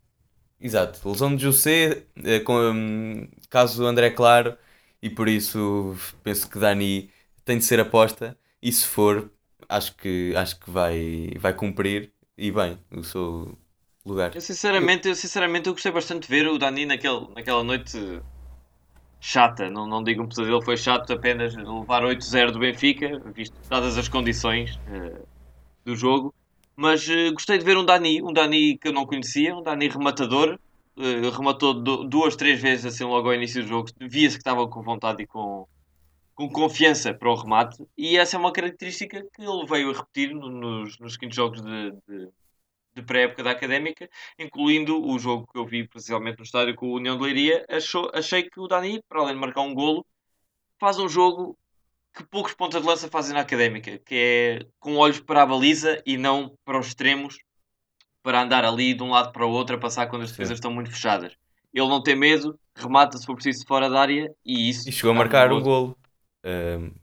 [SPEAKER 2] Exato, lesão de José, com, um, caso André Claro, e por isso penso que Dani tem de ser aposta. E se for, acho que, acho que vai, vai cumprir e bem o seu lugar.
[SPEAKER 1] Eu sinceramente, eu, sinceramente eu gostei bastante de ver o Dani naquele, naquela noite chata, não, não digo um pesadelo, foi chato apenas levar 8-0 do Benfica, visto dadas as condições uh, do jogo. Mas uh, gostei de ver um Dani, um Dani que eu não conhecia, um Dani rematador, uh, rematou duas, três vezes assim logo ao início do jogo, via-se que estava com vontade e com, com confiança para o remate, e essa é uma característica que ele veio a repetir nos, nos quintos jogos de, de, de pré-época da Académica, incluindo o jogo que eu vi precisamente no estádio com o União de Leiria. Achou, achei que o Dani, para além de marcar um golo, faz um jogo que poucos pontas de lança fazem na Académica, que é com olhos para a baliza e não para os extremos, para andar ali de um lado para o outro a passar quando as defesas estão muito fechadas. Ele não tem medo, remata se for preciso fora da área e isso.
[SPEAKER 2] E chegou a marcar um golo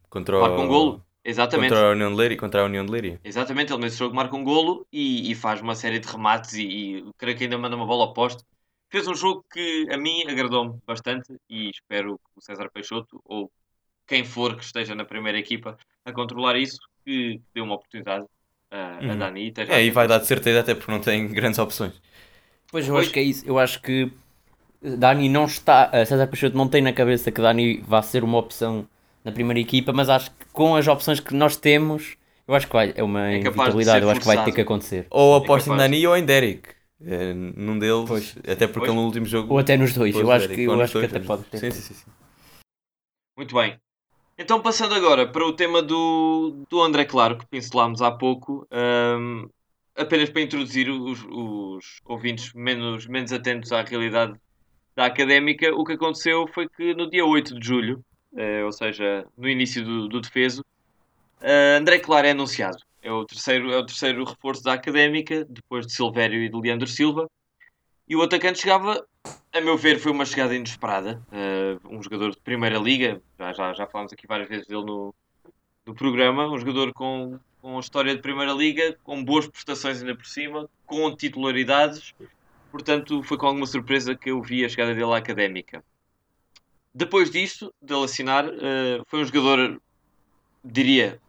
[SPEAKER 2] contra
[SPEAKER 1] marca um golo. Exatamente.
[SPEAKER 2] Contra a União de Leiria. Contra a União de Leiria.
[SPEAKER 1] Exatamente, ele nesse jogo marca um golo e, e faz uma série de remates e, e creio que ainda manda uma bola ao poste. fez um jogo que a mim agradou-me bastante e espero que o César Peixoto ou quem for que esteja na primeira equipa a controlar isso, que dê uma oportunidade a, uhum. a Dani.
[SPEAKER 2] É, e vai dar de certeza, até porque não tem grandes opções.
[SPEAKER 3] Pois eu pois. acho que é isso. Eu acho que Dani não está. César Peixoto não tem na cabeça que Dani vá ser uma opção na primeira equipa, mas acho que com as opções que nós temos, eu acho que vai, é uma é inevitabilidade, eu acho que vai ter que acontecer.
[SPEAKER 2] Ou aposto é em Dani ou em Derek. É, num deles, pois. até porque pois. no último jogo.
[SPEAKER 3] Ou até nos dois, eu acho, que, eu acho que até pode ter.
[SPEAKER 2] Sim, sim, sim.
[SPEAKER 1] Muito bem. Então, passando agora para o tema do, do André Claro, que pincelámos há pouco, um, apenas para introduzir os, os ouvintes menos, menos atentos à realidade da académica, o que aconteceu foi que no dia 8 de julho, ou seja, no início do, do defeso, uh, André Claro é anunciado. É o, terceiro, é o terceiro reforço da académica, depois de Silvério e de Leandro Silva. E o atacante chegava, a meu ver, foi uma chegada inesperada. Uh, um jogador de primeira liga, já, já, já falámos aqui várias vezes dele no, no programa. Um jogador com, com história de primeira liga, com boas prestações ainda por cima, com titularidades. Portanto, foi com alguma surpresa que eu vi a chegada dele à académica. Depois disto, dele assinar, uh, foi um jogador, diria,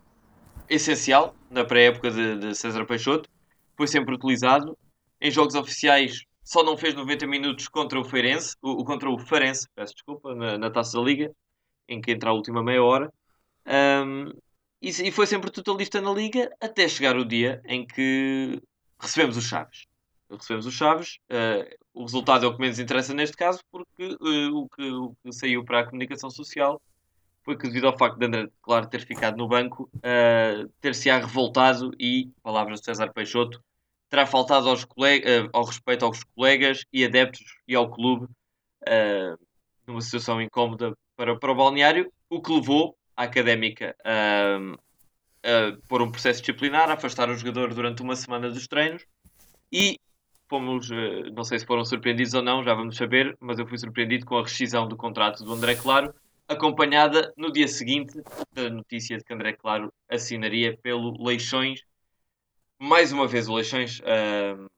[SPEAKER 1] essencial na pré-época de, de César Peixoto. Foi sempre utilizado. Em jogos oficiais só não fez 90 minutos contra o Feirense, o, contra o Farense, peço desculpa, na, na Taça da Liga, em que entra a última meia hora. Um, e, e, foi sempre totalista na Liga até chegar o dia em que recebemos os Chaves. Recebemos os Chaves. Uh, o resultado é o que menos interessa neste caso, porque uh, o, que, o, que, saiu para a comunicação social foi que, devido ao facto de André Claro ter ficado no banco, uh, ter-se-á revoltado e, palavras de César Peixoto, terá faltado aos uh, ao respeito aos colegas e adeptos e ao clube numa situação incómoda para, para o balneário, o que levou a académica a pôr um processo disciplinar, a afastar o jogador durante uma semana dos treinos e fomos, uh, não sei se foram surpreendidos ou não, já vamos saber, mas eu fui surpreendido com a rescisão do contrato do André Claro, acompanhada no dia seguinte da notícia de que André Claro assinaria pelo Leixões mais uma vez o Leixões uh,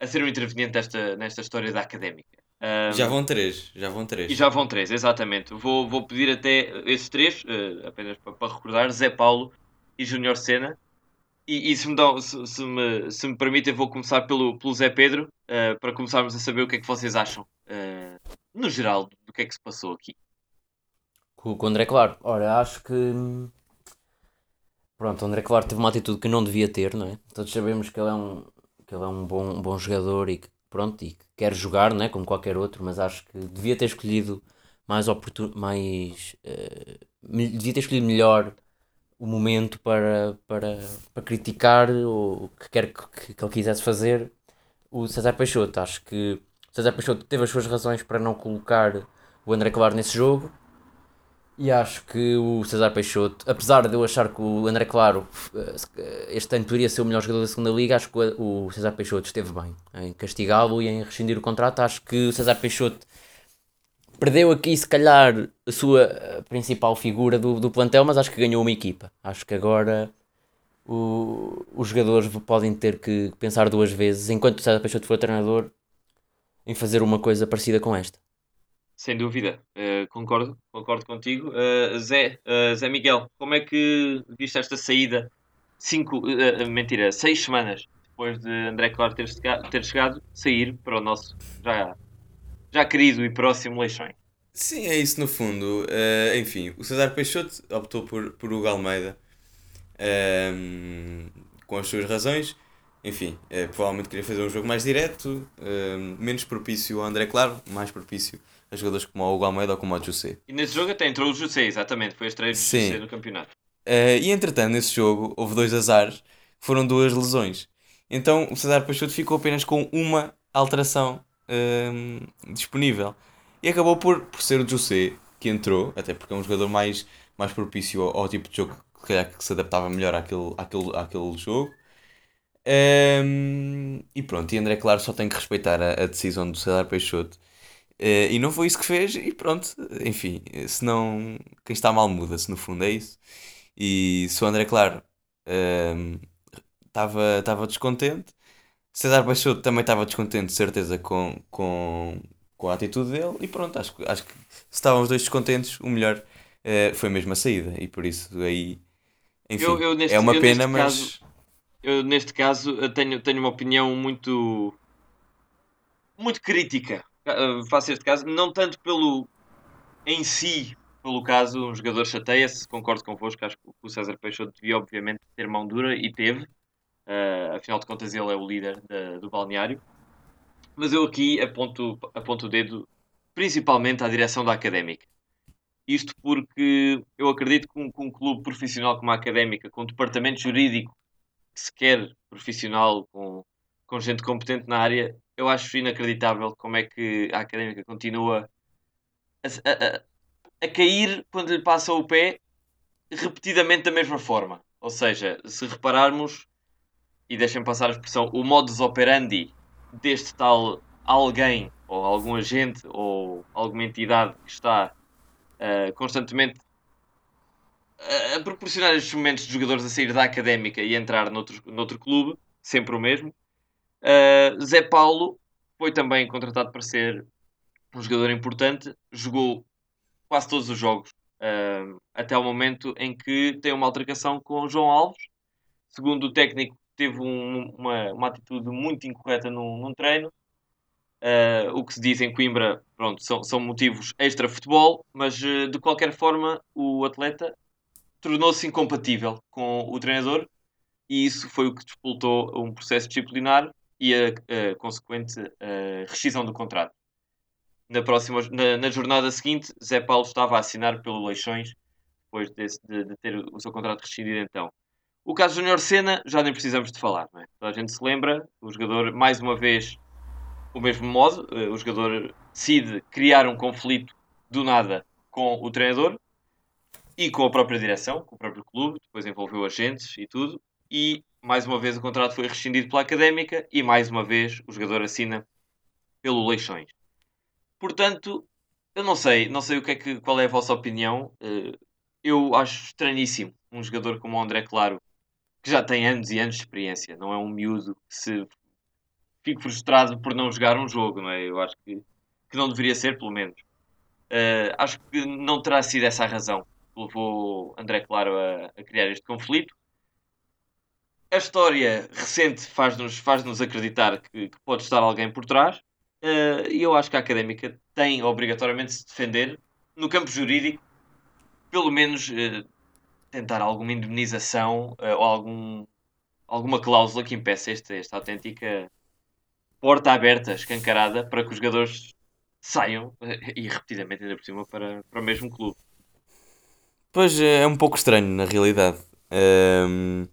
[SPEAKER 1] a ser um interveniente desta, nesta história da académica.
[SPEAKER 2] Um, já vão três, já vão três.
[SPEAKER 1] E já vão três, exatamente. Vou, vou pedir até esses três, uh, apenas para, para, recordar, Zé Paulo e Júnior Sena. E, e se, me dão, se, se, me, se me permitem, vou começar pelo, pelo Zé Pedro, uh, para começarmos a saber o que é que vocês acham, uh, no geral, do que é que se passou aqui.
[SPEAKER 3] Com o André Claro, ora, acho que Pronto, o André Claro teve uma atitude que não devia ter, não é? Todos sabemos que ele é um, que ele é um, bom, um bom jogador e que, pronto, e que quer jogar, não é? Como qualquer outro, mas acho que devia ter escolhido mais oportun... mais uh, devia ter escolhido melhor o momento para, para, para criticar o que quer que, que ele quisesse fazer o César Peixoto. Acho que o César Peixoto teve as suas razões para não colocar o André Claro nesse jogo e acho que o César Peixoto, apesar de eu achar que o André Claro eh, este ano poderia ser o melhor jogador da segunda liga, acho que o César Peixoto esteve bem em castigá-lo e em rescindir o contrato. Acho que o César Peixoto perdeu aqui, se calhar, a sua eh, principal figura do, do plantel, mas acho que ganhou uma equipa. Acho que agora o, os jogadores podem ter que pensar duas vezes, enquanto o César Peixoto for treinador, em fazer uma coisa parecida com esta.
[SPEAKER 1] Sem dúvida, uh, concordo, concordo contigo. Uh, Zé, uh, Zé Miguel, como é que viste esta saída? Cinco, mentira, seis semanas depois de André Claro ter, ter chegado, sair para o nosso já, já querido e próximo Leixões.
[SPEAKER 2] Sim, é isso no fundo. enfim, o César Peixoto optou por, por Hugo Almeida ehm, com as suas razões. Enfim, provavelmente queria fazer um jogo mais direto, ehm, menos propício ao André Claro, mais propício a jogadores como o Hugo Almeida ou como o José.
[SPEAKER 1] E nesse jogo até entrou o José, exatamente, foi a estreia do José no campeonato.
[SPEAKER 2] Uh, e entretanto, nesse jogo, houve dois azares, foram duas lesões. Então o César Peixoto ficou apenas com uma alteração uh, disponível. E acabou por, por ser o José que entrou, até porque é um jogador mais, mais propício ao, ao tipo de jogo que, que se adaptava melhor àquele, àquele, àquele jogo. Um, e pronto, e André Claro só tem que respeitar a, a decisão do César Peixoto Uh, e não foi isso que fez, e pronto, enfim, se não, quem está mal muda-se, no fundo, é isso. E se o André, claro, estava uh, descontente, César Peixoto também estava descontente, de certeza, com, com, com a atitude dele. E pronto, acho, acho que se estavam os dois descontentes, o melhor uh, foi mesmo a saída. E por isso aí. Enfim, eu, eu neste, é uma pena, mas.
[SPEAKER 1] Caso, eu neste caso tenho, tenho uma opinião muito. muito crítica. Uh, faço este caso, não tanto pelo. em si, pelo caso, um jogador chateia-se, concordo convosco, acho que o César Peixoto devia, obviamente, ter mão dura e teve. Uh, afinal de contas, ele é o líder da, do balneário. Mas eu aqui aponto, aponto o dedo principalmente à direção da académica. Isto porque eu acredito que um, que um clube profissional como a académica, com um departamento jurídico que se quer profissional, com, com gente competente na área, eu acho inacreditável como é que a académica continua a, a, a cair quando lhe passa o pé repetidamente da mesma forma. Ou seja, se repararmos, e deixem passar a expressão, o modus operandi deste tal alguém, ou algum agente, ou alguma entidade que está uh, constantemente a, a proporcionar estes momentos de jogadores a sair da académica e entrar noutro, noutro clube, sempre o mesmo. Uh, Zé Paulo foi também contratado para ser um jogador importante, jogou quase todos os jogos, uh, até o momento em que tem uma altercação com João Alves. Segundo o técnico, teve um, uma, uma atitude muito incorreta num, num treino. Uh, o que se diz em Coimbra, pronto, são, são motivos extra-futebol, mas uh, de qualquer forma o atleta tornou-se incompatível com o treinador e isso foi o que despoltou um processo disciplinar e a, a consequente a rescisão do contrato. Na, próxima, na, na, jornada seguinte, Zé Paulo estava a assinar pelo Leixões, depois de, de, de ter o seu contrato rescindido então. O caso Júnior Senna, já nem precisamos de falar, não é? A gente se lembra, o jogador, mais uma vez, o mesmo modo, eh, o jogador decide criar um conflito do nada com o treinador e com a própria direção, com o próprio clube, depois envolveu agentes e tudo, e mais uma vez o contrato foi rescindido pela Académica e mais uma vez o jogador assina pelo Leixões. Portanto, eu não sei, não sei o que é que, qual é a vossa opinião. Eh, eu acho estranhíssimo um jogador como o André Claro que já tem anos e anos de experiência, não é um miúdo que se fique frustrado por não jogar um jogo, não é? Eu acho que, que não deveria ser, pelo menos. Uh, acho que não terá sido essa a razão que levou André Claro a, a criar este conflito. A história recente faz-nos faz -nos acreditar que, que, pode estar alguém por trás uh, e eu acho que a académica tem obrigatoriamente de se defender no campo jurídico, pelo menos uh, tentar alguma indemnização uh, ou algum, alguma cláusula que impeça esta, esta autêntica porta aberta, escancarada, para que os jogadores saiam uh, e repetidamente ainda por cima para, para o mesmo clube.
[SPEAKER 2] Pois é, é um pouco estranho na realidade. Um, ehm,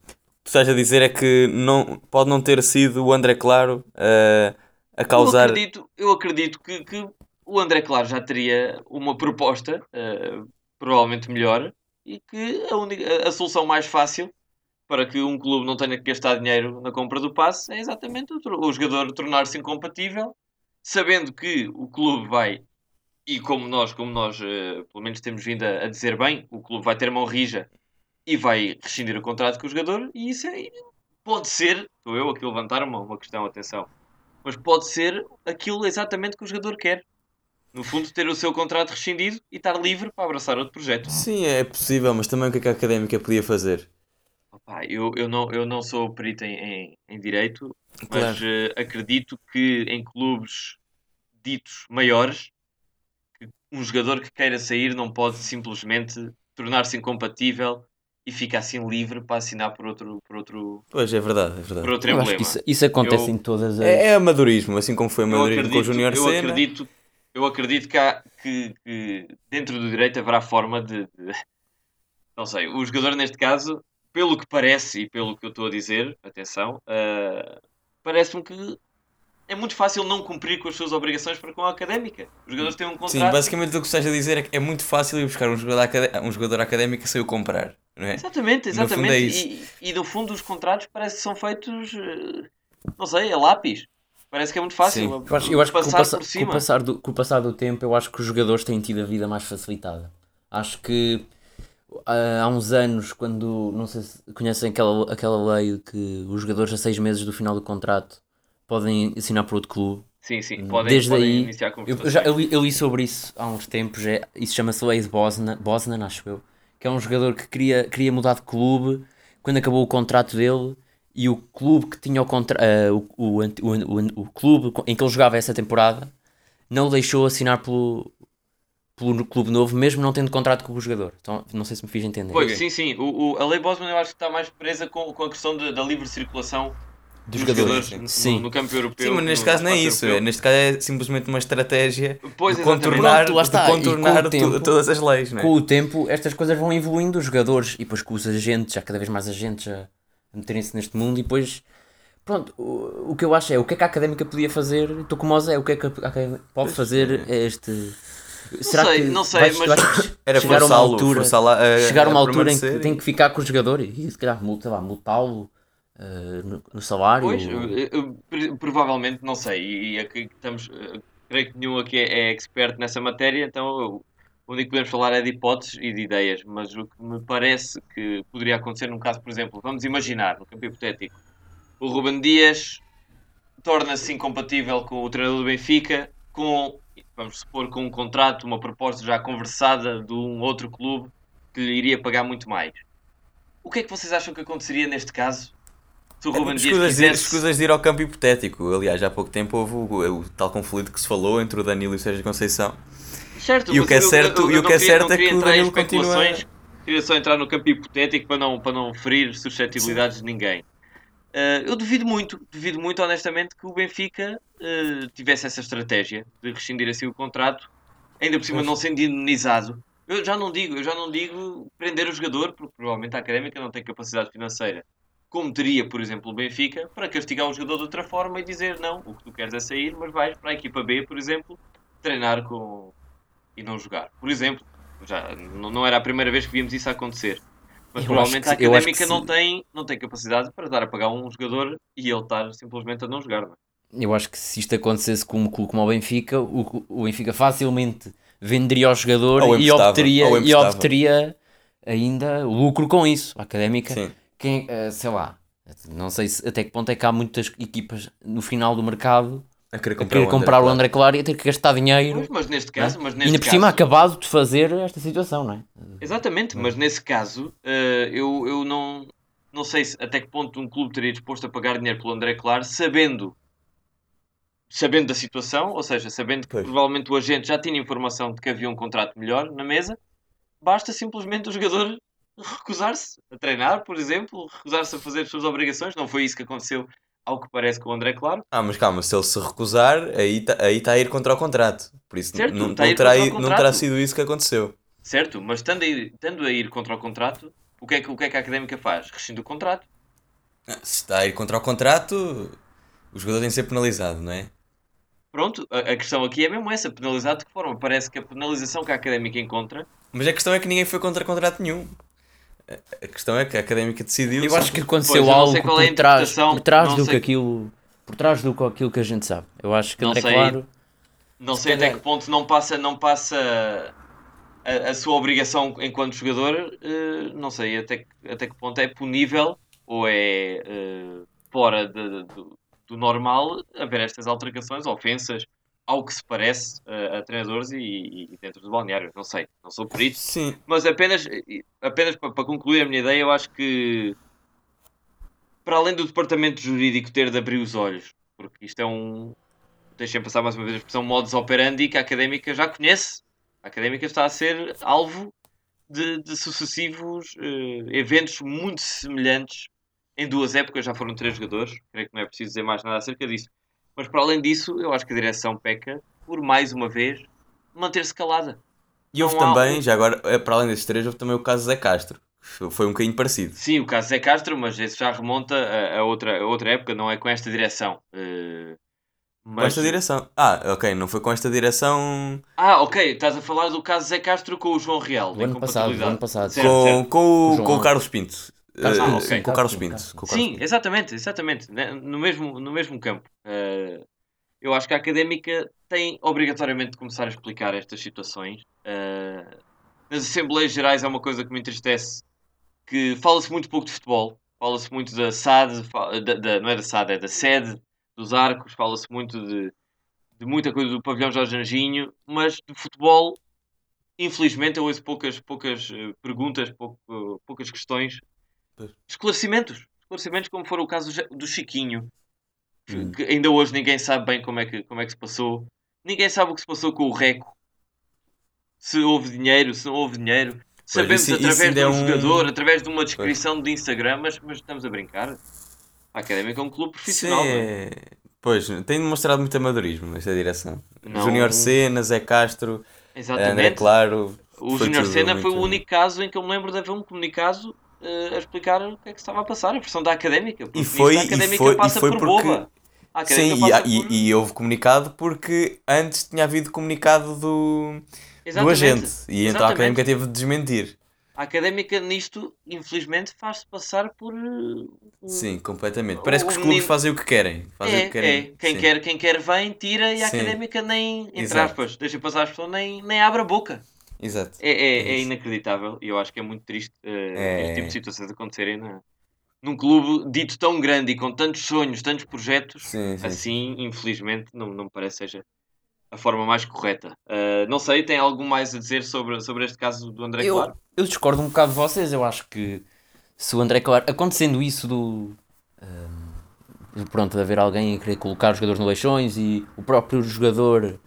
[SPEAKER 2] tu estás a dizer é que não, pode não ter sido o André Claro uh, a causar.
[SPEAKER 1] Eu acredito, eu acredito que, que o André Claro já teria uma proposta, uh, provavelmente melhor, e que a, única, a solução mais fácil para que um clube não tenha que gastar dinheiro na compra do passe é exatamente o, o jogador tornar-se incompatível, sabendo que o clube vai, e como nós, como nós uh, pelo menos temos vindo a, a, dizer bem, o clube vai ter mão rija e vai rescindir o contrato com o jogador, e isso é, pode ser, estou eu aqui a levantar uma, uma questão, atenção, mas pode ser aquilo exatamente que o jogador quer. No fundo, ter o seu contrato rescindido e estar livre para abraçar outro projeto.
[SPEAKER 2] Sim, é possível, mas também o que é que a académica podia fazer?
[SPEAKER 1] Opa, eu, eu, não, eu não sou perito em, em, em direito, mas claro. uh, acredito que em clubes ditos maiores, um jogador que queira sair não pode simplesmente tornar-se incompatível e ficar assim livre para assinar por outro. Por outro
[SPEAKER 2] pois é verdade, é verdade.
[SPEAKER 3] Por outro emblema. Isso, isso, acontece eu, em todas as.
[SPEAKER 2] É, é amadorismo, assim como foi amadorismo acredito, com o Júnior
[SPEAKER 1] Eu acredito eu acredito que, há, que, que, dentro do direito haverá forma de, de, Não sei, o jogador neste caso, pelo que parece e pelo que eu estou a dizer, atenção, uh, parece-me que é muito fácil não cumprir com as suas obrigações para com a académica. Os jogadores têm um contrato.
[SPEAKER 2] Sim, basicamente o que estás a dizer é que é muito fácil ir buscar um jogador, um jogador académico sem o comprar. Não é?
[SPEAKER 1] Exatamente, exatamente. É e, e no fundo os contratos parece que são feitos, eh, não sei, a lápis. Parece que é muito fácil. Sim.
[SPEAKER 3] Eu acho, eu acho que, com o, passa, com, o passar do, com o passar do tempo, eu acho que os jogadores têm tido a vida mais facilitada. Acho que há uns anos, quando não sei se conhecem aquela, aquela lei que os jogadores a seis meses do final do contrato podem assinar por outro clube.
[SPEAKER 1] Sim, sim, podem, Desde podem aí, iniciar
[SPEAKER 3] eu, já, eu, li, eu li sobre isso há uns tempos, é, isso chama-se Wade Bosnan, Bosnan, acho eu, que é um jogador que queria, queria mudar de clube quando acabou o contrato dele e o clube que tinha o, contra, uh, o, o, o, o, clube em que ele jogava essa temporada não o deixou assinar pelo, pelo clube novo, mesmo não tendo contrato com o jogador. Então, não sei se me fiz entender.
[SPEAKER 1] Pois, sim, sim. O, o, a lei Bosman eu acho que está mais presa com, com a questão de, da livre circulação dos jogadores, jogadores sim. No, no, campo europeu.
[SPEAKER 2] Sim, mas neste caso não é isso. Europeu. Neste caso é simplesmente uma estratégia pois, de contornar, Pronto, de contornar tempo, todas as leis.
[SPEAKER 3] É? Com o tempo, estas coisas vão evoluindo os jogadores e depois com os agentes, já cada vez mais agentes a, a meterem-se neste mundo e depois. Pronto, o, o que eu acho é o que é que a académica podia fazer, estou como o Zé, o que é que a académica pode fazer este
[SPEAKER 1] Será sei, que não sei, vais, mas
[SPEAKER 2] era chegar a uma altura, a,
[SPEAKER 3] chegar a uma altura em que tem que ficar com o jogador e se calhar multá-lo uh, no, no, salário?
[SPEAKER 1] Pois, eu, eu, provavelmente não sei. E, aqui estamos, uh, creio que nenhum aqui é, é expert nessa matéria, então o único que podemos falar é de hipóteses e de ideias. Mas o que me parece que poderia acontecer num caso, por exemplo, vamos imaginar, no campo hipotético, o Ruben Dias torna-se incompatível com o treinador do Benfica, com vamos supor, com um contrato, uma proposta já conversada de um outro clube que lhe iria pagar muito mais. O que é que vocês acham que aconteceria neste caso?
[SPEAKER 2] Se o Ruben é, Dias quisesse... Escusas de ir ao campo hipotético. Aliás, há pouco tempo houve o, o, tal conflito que se falou entre o Danilo e o Sérgio Conceição.
[SPEAKER 1] Certo,
[SPEAKER 2] e o que é certo, eu, eu, e o que é certo é que o Danilo continua...
[SPEAKER 1] Queria só entrar no campo hipotético para não, para não ferir suscetibilidades Sim. de ninguém. Uh, eu duvido muito, duvido muito honestamente que o Benfica uh, tivesse essa estratégia de rescindir assim o contrato, ainda por cima não sendo indenizado. Eu já não digo, eu já não digo prender o jogador, porque provavelmente a académica não tem capacidade financeira, como teria, por exemplo, o Benfica, para castigar o jogador de outra forma e dizer não, o que tu queres é sair, mas vais para a equipa B, por exemplo, treinar com e não jogar. Por exemplo, já não era a primeira vez que vimos isso acontecer. Mas eu provavelmente a académica não tem, não tem capacidade para dar a pagar um jogador e ele estar simplesmente a não jogar. Não é?
[SPEAKER 3] Eu acho que se isto acontecesse com um clube como o Benfica, o, o Benfica facilmente venderia ao jogador e obteria, e obteria ainda lucro com isso. A académica, quem, eh, sei lá, não sei se, até que ponto é que há muitas equipas no final do mercado
[SPEAKER 2] a querer comprar, a querer
[SPEAKER 3] o, comprar André, o André Claro e a ter que gastar dinheiro.
[SPEAKER 1] Mas, mas neste caso,
[SPEAKER 3] né?
[SPEAKER 1] mas neste
[SPEAKER 3] ainda por cima acabado de fazer esta situação, não é?
[SPEAKER 1] Exatamente, mas nesse caso uh, eu, eu não, não sei se, até que ponto um clube teria disposto a pagar dinheiro pelo André Claro sabendo sabendo da situação, ou seja, sabendo que pois. provavelmente o agente já tinha informação de que havia um contrato melhor na mesa, basta simplesmente o jogador recusar-se a treinar, por exemplo, recusar-se a fazer as suas obrigações. Não foi isso que aconteceu ao que parece com o André Claro.
[SPEAKER 2] Ah, mas calma, se ele se recusar, aí está aí tá a ir contra o contrato. Por isso certo, não, tá não, terá, não terá sido isso que aconteceu.
[SPEAKER 1] Certo, mas estando a ir, estando a ir contra o contrato, o que, é que, o que é que a académica faz? Rescinde o contrato.
[SPEAKER 2] Ah, se está a ir contra o contrato, o jogador tem de ser penalizado, não é?
[SPEAKER 1] Pronto, a, a questão aqui é mesmo essa, penalizado de que forma? Parece que a penalização que a académica encontra.
[SPEAKER 2] Mas a questão é que ninguém foi contra contrato nenhum. A questão é que a académica decidiu.
[SPEAKER 3] Eu acho que aconteceu pois, algo é por trás, por trás do que aquilo. Por trás do que aquilo que a gente sabe. Eu acho que não é sei, claro.
[SPEAKER 1] Não sei até que ponto não passa, não passa a, a sua obrigação enquanto jogador. Uh, não sei até, até que ponto é punível ou é uh, fora de, de, do normal haver estas alterações, ofensas ao que se parece uh, a treinadores e, e, dentro do balneário. Não sei, não sou perito.
[SPEAKER 2] Sim.
[SPEAKER 1] Mas apenas, apenas para, para, concluir a minha ideia, eu acho que para além do departamento jurídico ter de abrir os olhos, porque isto é um. Deixem passar mais uma vez a expressão modus operandi que a académica já conhece. A académica está a ser alvo de, de sucessivos uh, eventos muito semelhantes em duas épocas. Já foram três jogadores, creio que não é preciso dizer mais nada acerca disso mas para além disso, eu acho que a direção peca por mais uma vez manter-se calada.
[SPEAKER 2] E houve Não também, há... já agora, é, para além desses três, houve também o caso Zé Castro. Foi um bocadinho parecido.
[SPEAKER 1] Sim, o caso Zé Castro, mas esse já remonta a, a outra, a outra época, não é com esta direção. Uh,
[SPEAKER 2] mas... Com esta direção. Ah, ok, não foi com esta direção.
[SPEAKER 1] Ah, ok, estás a falar do caso Zé Castro com o João Real.
[SPEAKER 3] O ano passado, o ano passado.
[SPEAKER 2] Certo, com, certo. Com, o, com o Carlos Pinto. Ah, okay. Com o Carlos Pinto. Com
[SPEAKER 1] Carlos Sim, Pinto. exatamente, exatamente. Né, no mesmo, no mesmo campo. Uh, eu acho que a académica tem obrigatoriamente de começar a explicar estas situações. Uh, nas Assembleias Gerais é uma coisa que me entristece, que fala-se muito pouco de futebol, fala-se muito da SAD, da, da, não é da SAD, é da sede dos arcos, fala-se muito de, de muita coisa do pavilhão Jorge Anjinho, mas de futebol, infelizmente, eu ouço poucas, poucas perguntas, pouco, poucas questões, esclarecimentos, esclarecimentos como for o caso do Chiquinho, hum. que ainda hoje ninguém sabe bem como é, que, como é que se passou, ninguém sabe o que se passou com o Reco, se houve dinheiro, se não houve dinheiro. Sabemos isso, através isso de um, é um jogador, através de uma descrição pois. de Instagram, mas, mas estamos a brincar. A Académica é um clube profissional. É...
[SPEAKER 2] Pois, tem demonstrado muito amadorismo nesta direção. Não... Júnior Sena, Zé Castro, Exatamente. André Claro.
[SPEAKER 1] O Júnior Sena foi o único caso em que eu me lembro de haver um comunicado uh, a explicar o que é que estava a passar, a versão da Académica.
[SPEAKER 2] E foi, a Académica e foi, passa e foi por porque... boba. Sim, e, por... e, e, houve comunicado porque antes tinha havido comunicado do, do agente. E então a Académica teve de desmentir.
[SPEAKER 1] A académica nisto, infelizmente, faz-se passar por. Uh,
[SPEAKER 2] Sim, completamente. Parece que os clubes fazem o que querem. Fazem
[SPEAKER 1] é,
[SPEAKER 2] o que querem.
[SPEAKER 1] É. Quem, quer, quem quer vem, tira e a Sim. académica nem, entre Exato. aspas, deixa passar as pessoas, nem, nem abre a boca.
[SPEAKER 2] Exato.
[SPEAKER 1] É, é, é, é inacreditável e eu acho que é muito triste uh, este tipo de situações acontecerem na, num clube dito tão grande e com tantos sonhos, tantos projetos. Sim, sim. Assim, infelizmente, não, não me parece seja a forma mais correta. Uh, não sei, tem algo mais a dizer sobre, sobre este caso do André
[SPEAKER 3] eu,
[SPEAKER 1] Claro?
[SPEAKER 3] Eu discordo um bocado de vocês. Eu acho que se o André Claro, acontecendo isso do. Uh, pronto, de haver alguém a querer colocar os jogadores no leixões e o próprio jogador.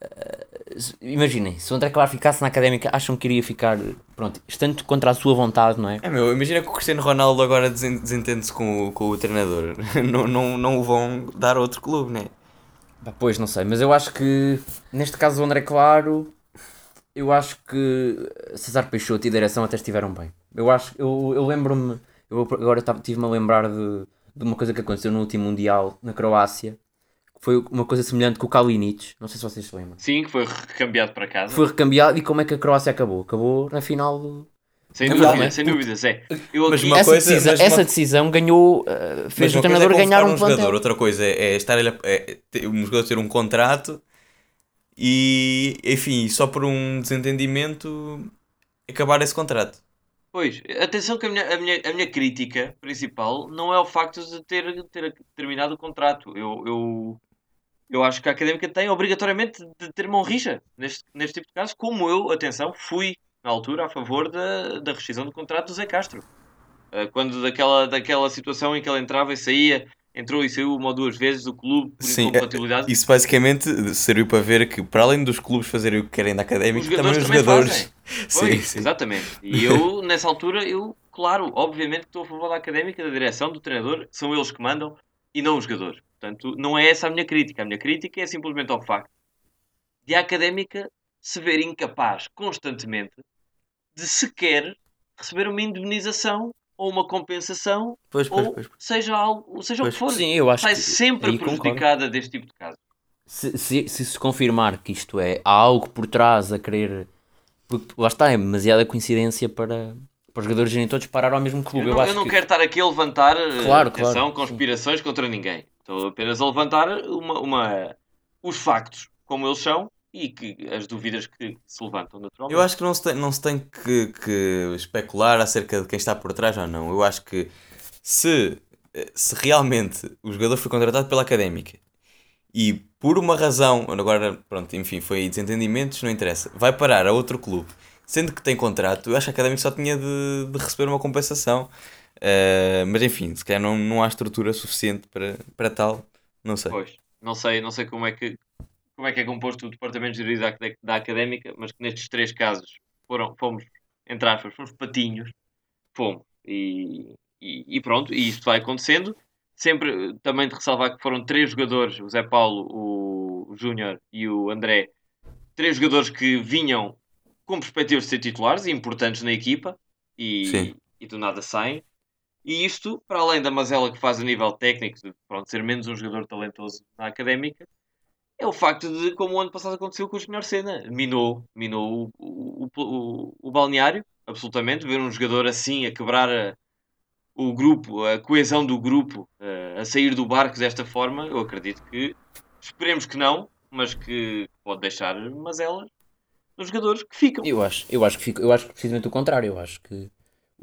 [SPEAKER 3] Uh, imaginem, se o André Claro ficasse na académica, acham que iria ficar, pronto, estando contra a sua vontade, não é?
[SPEAKER 2] É meu, imagina que o Cristiano Ronaldo agora desentende-se com, com o treinador. não, não, não o vão dar a outro clube, não é?
[SPEAKER 3] Pois, não sei, mas eu acho que neste caso do André Claro, eu acho que César Peixoto e direção até estiveram bem. Eu acho, eu, eu lembro-me, eu agora estive-me a lembrar de, de uma coisa que aconteceu no último Mundial na Croácia, foi uma coisa semelhante com o Kalinic, não sei se vocês se lembram.
[SPEAKER 1] Sim, que foi recambiado para casa.
[SPEAKER 3] Foi recambiado e como é que a Croácia acabou? Acabou na final do,
[SPEAKER 1] sem dúvida, sem dúvidas, é.
[SPEAKER 3] Eu mas uma essa, coisa, decisão, mas essa uma... decisão ganhou, uh, fez o treinador é ganhar um, um plantel. Jogador,
[SPEAKER 2] outra coisa é, é estar ele, é, ter, um jogador ter um contrato e, enfim, só por um desentendimento acabar esse contrato.
[SPEAKER 1] Pois, atenção que a minha, a minha, a minha crítica principal não é o facto de ter, ter terminado o contrato. Eu, eu, eu acho que a académica tem obrigatoriamente de ter mão rija neste, neste tipo de casos, como eu, atenção, fui na altura, a favor da, da rescisão do contrato do Zé Castro. Uh, quando daquela, daquela situação em que ele entrava e saía, entrou e saiu uma ou duas vezes do clube por Sim, incompatibilidade.
[SPEAKER 2] Isso basicamente serviu para ver que, para além dos clubes fazerem o que querem da académica, também os jogadores.
[SPEAKER 1] Sim, sim, Exatamente. E eu, nessa altura, eu, claro, obviamente que estou a favor da académica, da direção, do treinador, são eles que mandam e não os jogadores. Portanto, não é essa a minha crítica. A minha crítica é simplesmente ao facto de a académica se ver incapaz constantemente de sequer receber uma indemnização ou uma compensação pois, pois, ou pois, seja algo, seja o que for. Sim, eu acho Sai sempre prejudicada concordo. deste tipo de caso.
[SPEAKER 3] Se, se, se, se confirmar que isto é há algo por trás a querer porque lá está, é demasiada coincidência para, para os jogadores irem todos parar ao mesmo clube.
[SPEAKER 1] Eu
[SPEAKER 3] não,
[SPEAKER 1] eu eu não que... quero estar aqui a levantar eh, claro, atenção, claro, conspirações sim. contra ninguém. Estou apenas a levantar uma, uma, os factos como eles são e que as dúvidas que se levantam naturalmente.
[SPEAKER 2] Eu acho que não se tem, não se tem que, que especular acerca de quem está por trás ou não. Eu acho que se, se realmente o jogador foi contratado pela académica e por uma razão, agora, pronto, enfim, foi desentendimentos, não interessa, vai parar a outro clube, sendo que tem contrato, eu acho que a académica só tinha de, de receber uma compensação. Uh, mas enfim, se calhar não, não há estrutura suficiente para, para tal, não sei.
[SPEAKER 1] Pois, não sei, não sei como é que como é que é composto o departamento de jurídico da, da académica, mas que nestes três casos foram, fomos, entre aspas, fomos patinhos, fomos. E, e, e pronto, e isto vai acontecendo. Sempre também de ressalvar que foram três jogadores, o Zé Paulo, o Júnior e o André, três jogadores que vinham com perspectivas de ser titulares e importantes na equipa e, e do nada saem. E isto, para além da mazela que faz a nível técnico, de pronto, ser menos um jogador talentoso na académica, é o facto de, como o ano passado aconteceu com o Sr. Senna, minou, minou o, o, o, o, balneário, absolutamente. Ver um jogador assim a quebrar a, o grupo, a coesão do grupo, a, a sair do barco desta forma, eu acredito que, esperemos que não, mas que pode deixar mazelas nos jogadores que ficam.
[SPEAKER 3] Eu acho, eu acho que fico, eu acho que precisamente o contrário. Eu acho que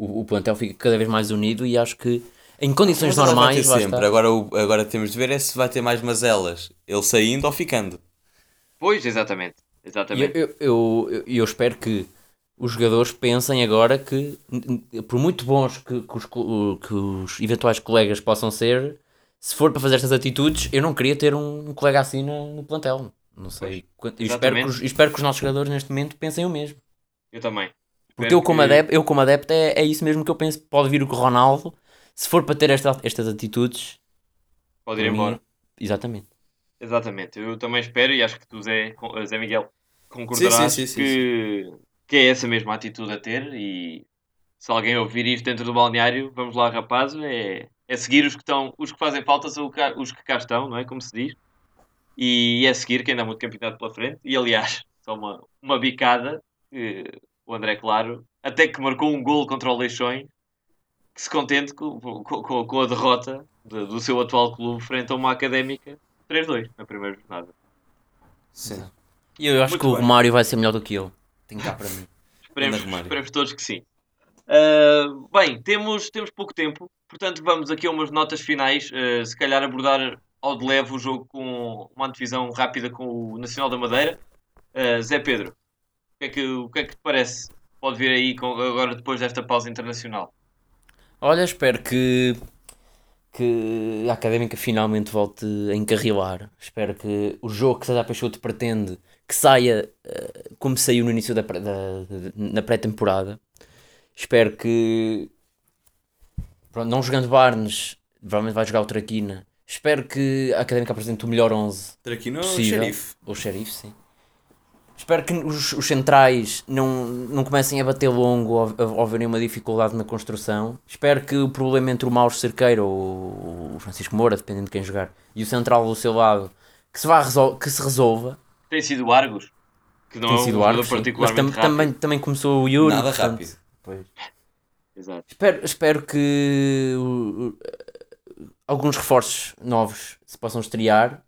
[SPEAKER 3] o, o plantel fica cada vez mais unido e acho que em condições Mas normais.
[SPEAKER 2] Vai sempre. Agora, agora temos de ver é se vai ter mais mazelas. Ele saindo ou ficando.
[SPEAKER 1] Pois, exatamente. exatamente.
[SPEAKER 3] Eu, eu, eu, eu espero que os jogadores pensem agora que, por muito bons que, que, os, que os eventuais colegas possam ser, se for para fazer estas atitudes, eu não queria ter um colega assim no, no plantel. Não sei. E espero, que os, espero que os nossos jogadores neste momento pensem o mesmo.
[SPEAKER 1] Eu também.
[SPEAKER 3] Porque eu como, adepto, eu, como adepto, é, é isso mesmo que eu penso. Pode vir o Ronaldo, se for para ter esta, estas atitudes,
[SPEAKER 1] pode ir embora. Mim,
[SPEAKER 3] exatamente.
[SPEAKER 1] Exatamente. Eu também espero, e acho que tu, Zé, Zé Miguel, concordarás sim, sim, sim, que, que é essa mesma atitude a ter. E se alguém ouvir isto dentro do balneário, vamos lá, rapazes, é, é seguir os que, estão, os que fazem falta, são os que cá estão, não é? Como se diz. E é seguir, que ainda há muito campeonato pela frente. E aliás, só uma, uma bicada. Que, o André Claro, até que marcou um gol contra o Leixões, que se contente com, com, com a derrota de, do seu atual clube frente a uma académica 3-2 na primeira jornada.
[SPEAKER 3] Sim. E eu acho Muito que o Romário vai ser melhor do que ele. Tem que dar para mim.
[SPEAKER 1] esperemos, esperemos todos que sim. Uh, bem, temos, temos pouco tempo, portanto vamos aqui a umas notas finais. Uh, se calhar abordar ao de leve o jogo com uma antevisão rápida com o Nacional da Madeira. Uh, Zé Pedro, que é que, o que é que te parece? Pode vir aí com, agora depois desta pausa internacional?
[SPEAKER 3] Olha, espero que, que a Académica finalmente volte a encarrilar. Espero que o jogo que César Peixoto pretende que saia uh, como saiu no início da, da, da na pré-temporada. Espero que pronto, não jogando Barnes, provavelmente vai jogar o Traquina. Espero que a Académica apresente o melhor 11
[SPEAKER 2] Traquina ou o Xerife?
[SPEAKER 3] Ou o Xerife, sim. Espero que os, os, centrais não, não comecem a bater longo ou, ou verem uma dificuldade na construção. Espero que o problema entre o Mauro Cerqueiro ou o Francisco Moura, dependendo de quem jogar, e o central do seu lado, que se, vá que se resolva.
[SPEAKER 1] Tem sido o Argos, que não Tem é um sido Argos, particularmente
[SPEAKER 3] Mas tam, também, também começou o Yuri.
[SPEAKER 2] Nada portanto, rápido.
[SPEAKER 3] Pois. Exato. Espero, espero que uh, alguns reforços novos se possam estrear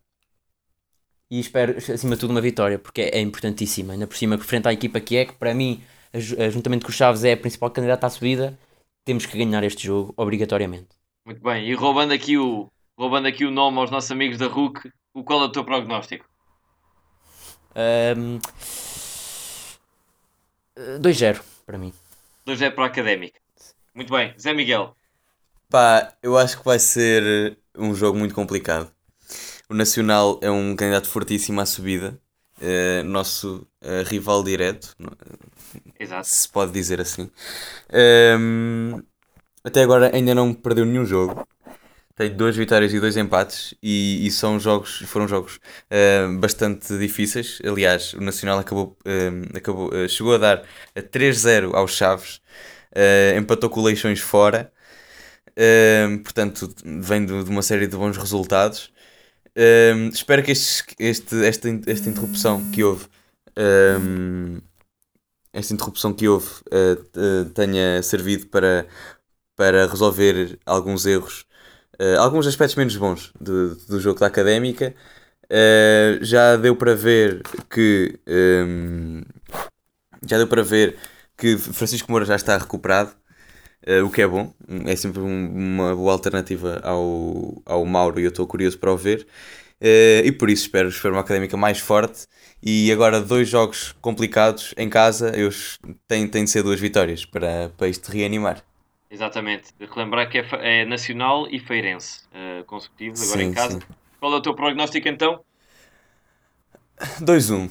[SPEAKER 3] e espero, acima de tudo, uma vitória, porque é, é importantíssima. Ainda por cima, frente à equipa que é, que para mim, juntamente com o Chaves, é a principal candidata à subida, temos que ganhar este jogo, obrigatoriamente.
[SPEAKER 1] Muito bem, e roubando aqui o, roubando aqui o nome aos nossos amigos da RUC, o qual é o teu prognóstico?
[SPEAKER 3] Um, 2-0 para mim.
[SPEAKER 1] 2-0 para a Académica. Muito bem, Zé Miguel.
[SPEAKER 2] Pá, eu acho que vai ser um jogo muito complicado. O Nacional é um candidato fortíssimo à subida. Uh, nosso uh, rival direto,
[SPEAKER 1] Exato.
[SPEAKER 2] se pode dizer assim. Um, ehm, até agora ainda não perdeu nenhum jogo. Tem duas vitórias e dois empates e, e são jogos, foram jogos uh, bastante difíceis. Aliás, o Nacional acabou, uh, acabou, chegou a dar 3-0 aos Chaves, empatou com o Leixões fora, portanto, vem de, de, uma série de bons resultados. Um, espero que este, este, esta, esta interrupção que houve, um, esta interrupção que houve, uh, tenha servido para, para resolver alguns erros, uh, alguns aspectos menos bons do, do jogo da académica. Uh, já deu para ver que um, já deu para ver que Francisco Moura já está recuperado. Uh, o que é bom, é sempre um, uma boa alternativa ao, ao Mauro e eu estou curioso para o ver. Uh, e por isso espero, espero uma académica mais forte. E agora, dois jogos complicados em casa, eu tenho, tenho de ser duas vitórias para, para isto reanimar.
[SPEAKER 1] Exatamente, relembrar que é, é nacional e feirense uh, consecutivos, agora sim, em casa. Sim. Qual é o teu prognóstico então?
[SPEAKER 2] 2-1.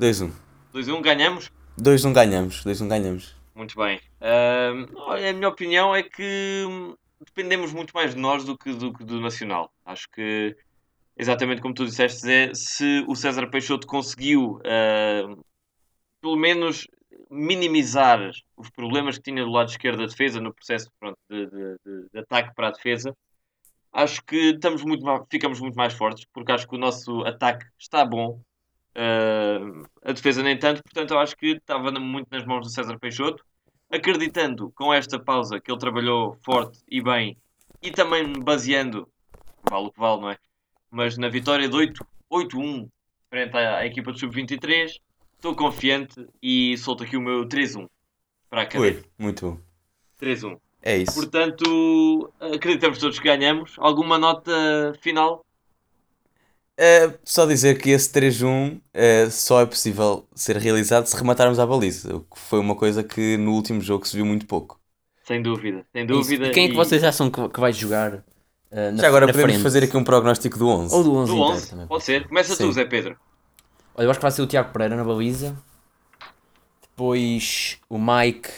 [SPEAKER 2] 2-1.
[SPEAKER 1] 2-1 ganhamos?
[SPEAKER 2] 2-1 ganhamos, 2-1 ganhamos.
[SPEAKER 1] Muito bem. Uh, a minha opinião é que dependemos muito mais de nós do que do, do Nacional. Acho que, exatamente como tu disseste, Zé, se o César Peixoto conseguiu uh, pelo menos minimizar os problemas que tinha do lado esquerdo da defesa no processo pronto, de, de, de, de, ataque para a defesa, acho que estamos muito, ficamos muito mais fortes, porque acho que o nosso ataque está bom, Uh, a defesa nem tanto, portanto eu acho que estava muito nas mãos do César Peixoto, acreditando com esta pausa que ele trabalhou forte e bem e também baseando, vale o que vale, não é? Mas na vitória de 8-1 frente à, à, equipa do Sub-23, estou confiante e solto aqui o meu 3-1 para a cadeia.
[SPEAKER 2] Muito bom.
[SPEAKER 1] 3-1.
[SPEAKER 2] É isso.
[SPEAKER 1] Portanto, acreditamos todos que ganhamos. Alguma nota final?
[SPEAKER 2] É, só dizer que esse 3-1 é, só é possível ser realizado se rematarmos a baliza, o que foi uma coisa que no último jogo se viu muito pouco.
[SPEAKER 1] Sem dúvida, sem dúvida.
[SPEAKER 3] E quem é que vocês acham que, que vai jogar? Uh,
[SPEAKER 2] na, Já agora podemos frente? fazer aqui um prognóstico do 11.
[SPEAKER 3] Ou do 11,
[SPEAKER 1] do 11 também. Pode ser. Começa Sim. tu, Zé Pedro.
[SPEAKER 3] Olha, eu acho que vai ser o Tiago Pereira na baliza. Depois o Mike.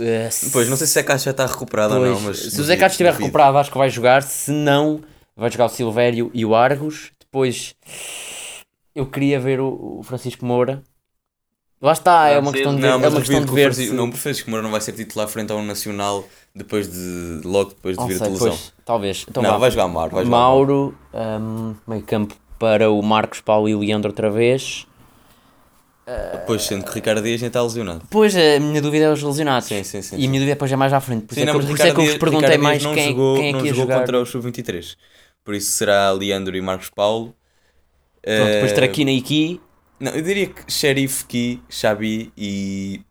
[SPEAKER 2] Uh, pois, não sei se o Zé Carlos já está recuperado pois, ou não, mas.
[SPEAKER 3] Se o Zé Carlos estiver recuperado, acho que vai jogar. Se não, vai jogar o Silvério e o Argos. Depois, eu queria ver o, o Francisco Moura. Lá está, é uma questão de, não, é uma questão de ver.
[SPEAKER 2] Se... Não, o Francisco Moura não vai ser titular frente a um Nacional depois de, logo depois de não vir sei, a televisão. Pois,
[SPEAKER 3] talvez.
[SPEAKER 2] Então, não, vai jogar Mauro. Vai
[SPEAKER 3] jogar Mauro, um, meio campo para o Marcos Paulo e o Leandro outra vez.
[SPEAKER 2] Pois, sendo que o Ricardo Dias nem está lesionado.
[SPEAKER 3] Pois, a minha dúvida é os lesionados.
[SPEAKER 2] Sim, sim, sim.
[SPEAKER 3] E a minha dúvida depois é mais à frente. Por sim, isso, não, é, que, por isso é que eu vos perguntei Ricardo mais quem, jogou, quem é que ia jogou jogar.
[SPEAKER 2] contra o Sub-23. Por isso será Leandro e Marcos Paulo.
[SPEAKER 3] Pronto, depois Traquina e Ki.
[SPEAKER 2] Não, eu diria que Sheriff, Ki, Xabi e...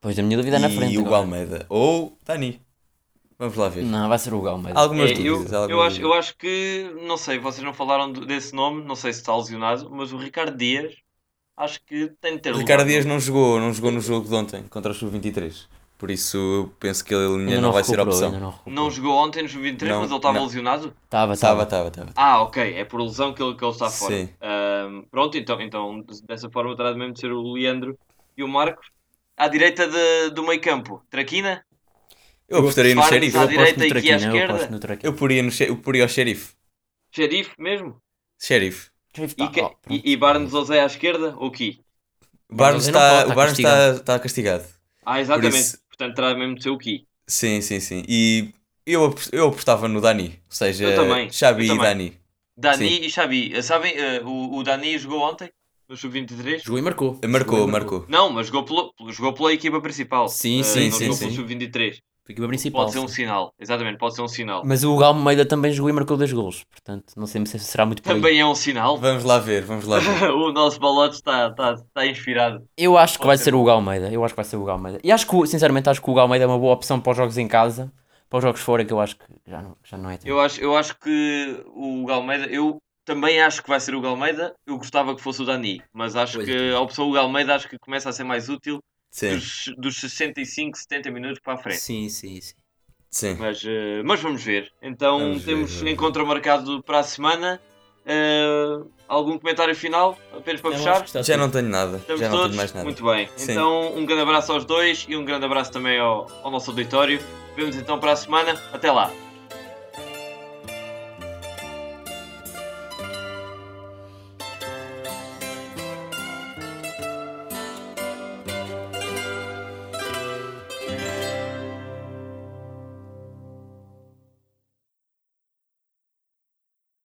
[SPEAKER 3] Pois, a minha dúvida é na frente.
[SPEAKER 2] E o Almeida. Ou Dani. Vamos lá ver.
[SPEAKER 3] Não, vai ser o Almeida.
[SPEAKER 2] Algumas é, dúvidas.
[SPEAKER 1] Eu,
[SPEAKER 2] algumas
[SPEAKER 1] eu, acho, eu acho que, não sei, vocês não falaram desse nome, não sei se está lesionado, mas o Ricardo Dias acho que tem de ter
[SPEAKER 2] O Ricardo Dias não jogou, não jogou no jogo de ontem contra o Sub-23. Por isso penso que ele não, não, vai ser opção.
[SPEAKER 1] Não, não, jogou ontem no Sub-23, mas ele estava lesionado?
[SPEAKER 3] Estava,
[SPEAKER 2] estava, estava.
[SPEAKER 1] Ah, ok, é por lesão que ele, que ele está fora. Sim. Um, pronto, então, então dessa forma terá de mesmo de ser o Leandro e o Marcos. À direita de, do meio campo, Traquina?
[SPEAKER 2] Eu apostaria no xerife.
[SPEAKER 1] À direita e aqui à esquerda?
[SPEAKER 2] Eu, eu poria, no, eu poria ao xerife.
[SPEAKER 1] Xerife mesmo?
[SPEAKER 2] Xerife.
[SPEAKER 1] E, que, e, e Barnes ou Zé à esquerda ou Ki?
[SPEAKER 2] Barnes está, o Barnes está, está castigado.
[SPEAKER 1] Ah, exatamente. Isso... Portanto, terá mesmo de ser o Ki.
[SPEAKER 2] Sim, sim, sim. E eu, eu apostava no Dani. Ou seja. Xabi eu e Dani.
[SPEAKER 1] Dani sim. e Xabi. Sabem, uh, o, o Dani jogou ontem? No Sub-23?
[SPEAKER 3] Jogou e marcou.
[SPEAKER 2] Marcou, jogou marcou.
[SPEAKER 1] Não, mas jogou, pelo, jogou pela equipa principal.
[SPEAKER 3] Sim, uh, sim, sim.
[SPEAKER 1] Jogou
[SPEAKER 3] sim.
[SPEAKER 1] pelo Sub-23
[SPEAKER 3] equipa principal.
[SPEAKER 1] Pode ser um sinal, exatamente, pode ser um sinal.
[SPEAKER 3] Mas o Almeida também jogou e marcou dois golos, portanto, não sei se será muito
[SPEAKER 1] Também é um sinal.
[SPEAKER 2] Vamos lá ver, vamos lá ver.
[SPEAKER 1] o nosso balote está, está, está inspirado.
[SPEAKER 3] Eu acho que pode vai ser o Hugo Almeida, eu acho que vai ser o Hugo Almeida. E acho que, sinceramente, acho que o Hugo Almeida é uma boa opção para os jogos em casa, para os jogos fora, que eu acho que já não, já não é tempo.
[SPEAKER 1] Eu acho, eu acho que o Hugo Almeida, eu também acho que vai ser o Hugo Almeida, eu gostava que fosse o Dani, mas acho pois que é. a opção Hugo Almeida acho que começa a ser mais útil dos, dos 65, 70 minutos para a frente.
[SPEAKER 3] Sim, sim, sim.
[SPEAKER 2] Sim.
[SPEAKER 1] Mas, uh, mas vamos ver. Então vamos temos ver, encontro marcado para a semana. Uh, algum comentário final? Apenas para fechar?
[SPEAKER 2] Já não tenho nada. Estamos Já não todos? tenho mais nada.
[SPEAKER 1] Muito bem. Sim. Então um grande abraço aos dois e um grande abraço também ao, ao nosso auditório. Vemos então para a semana. Até lá.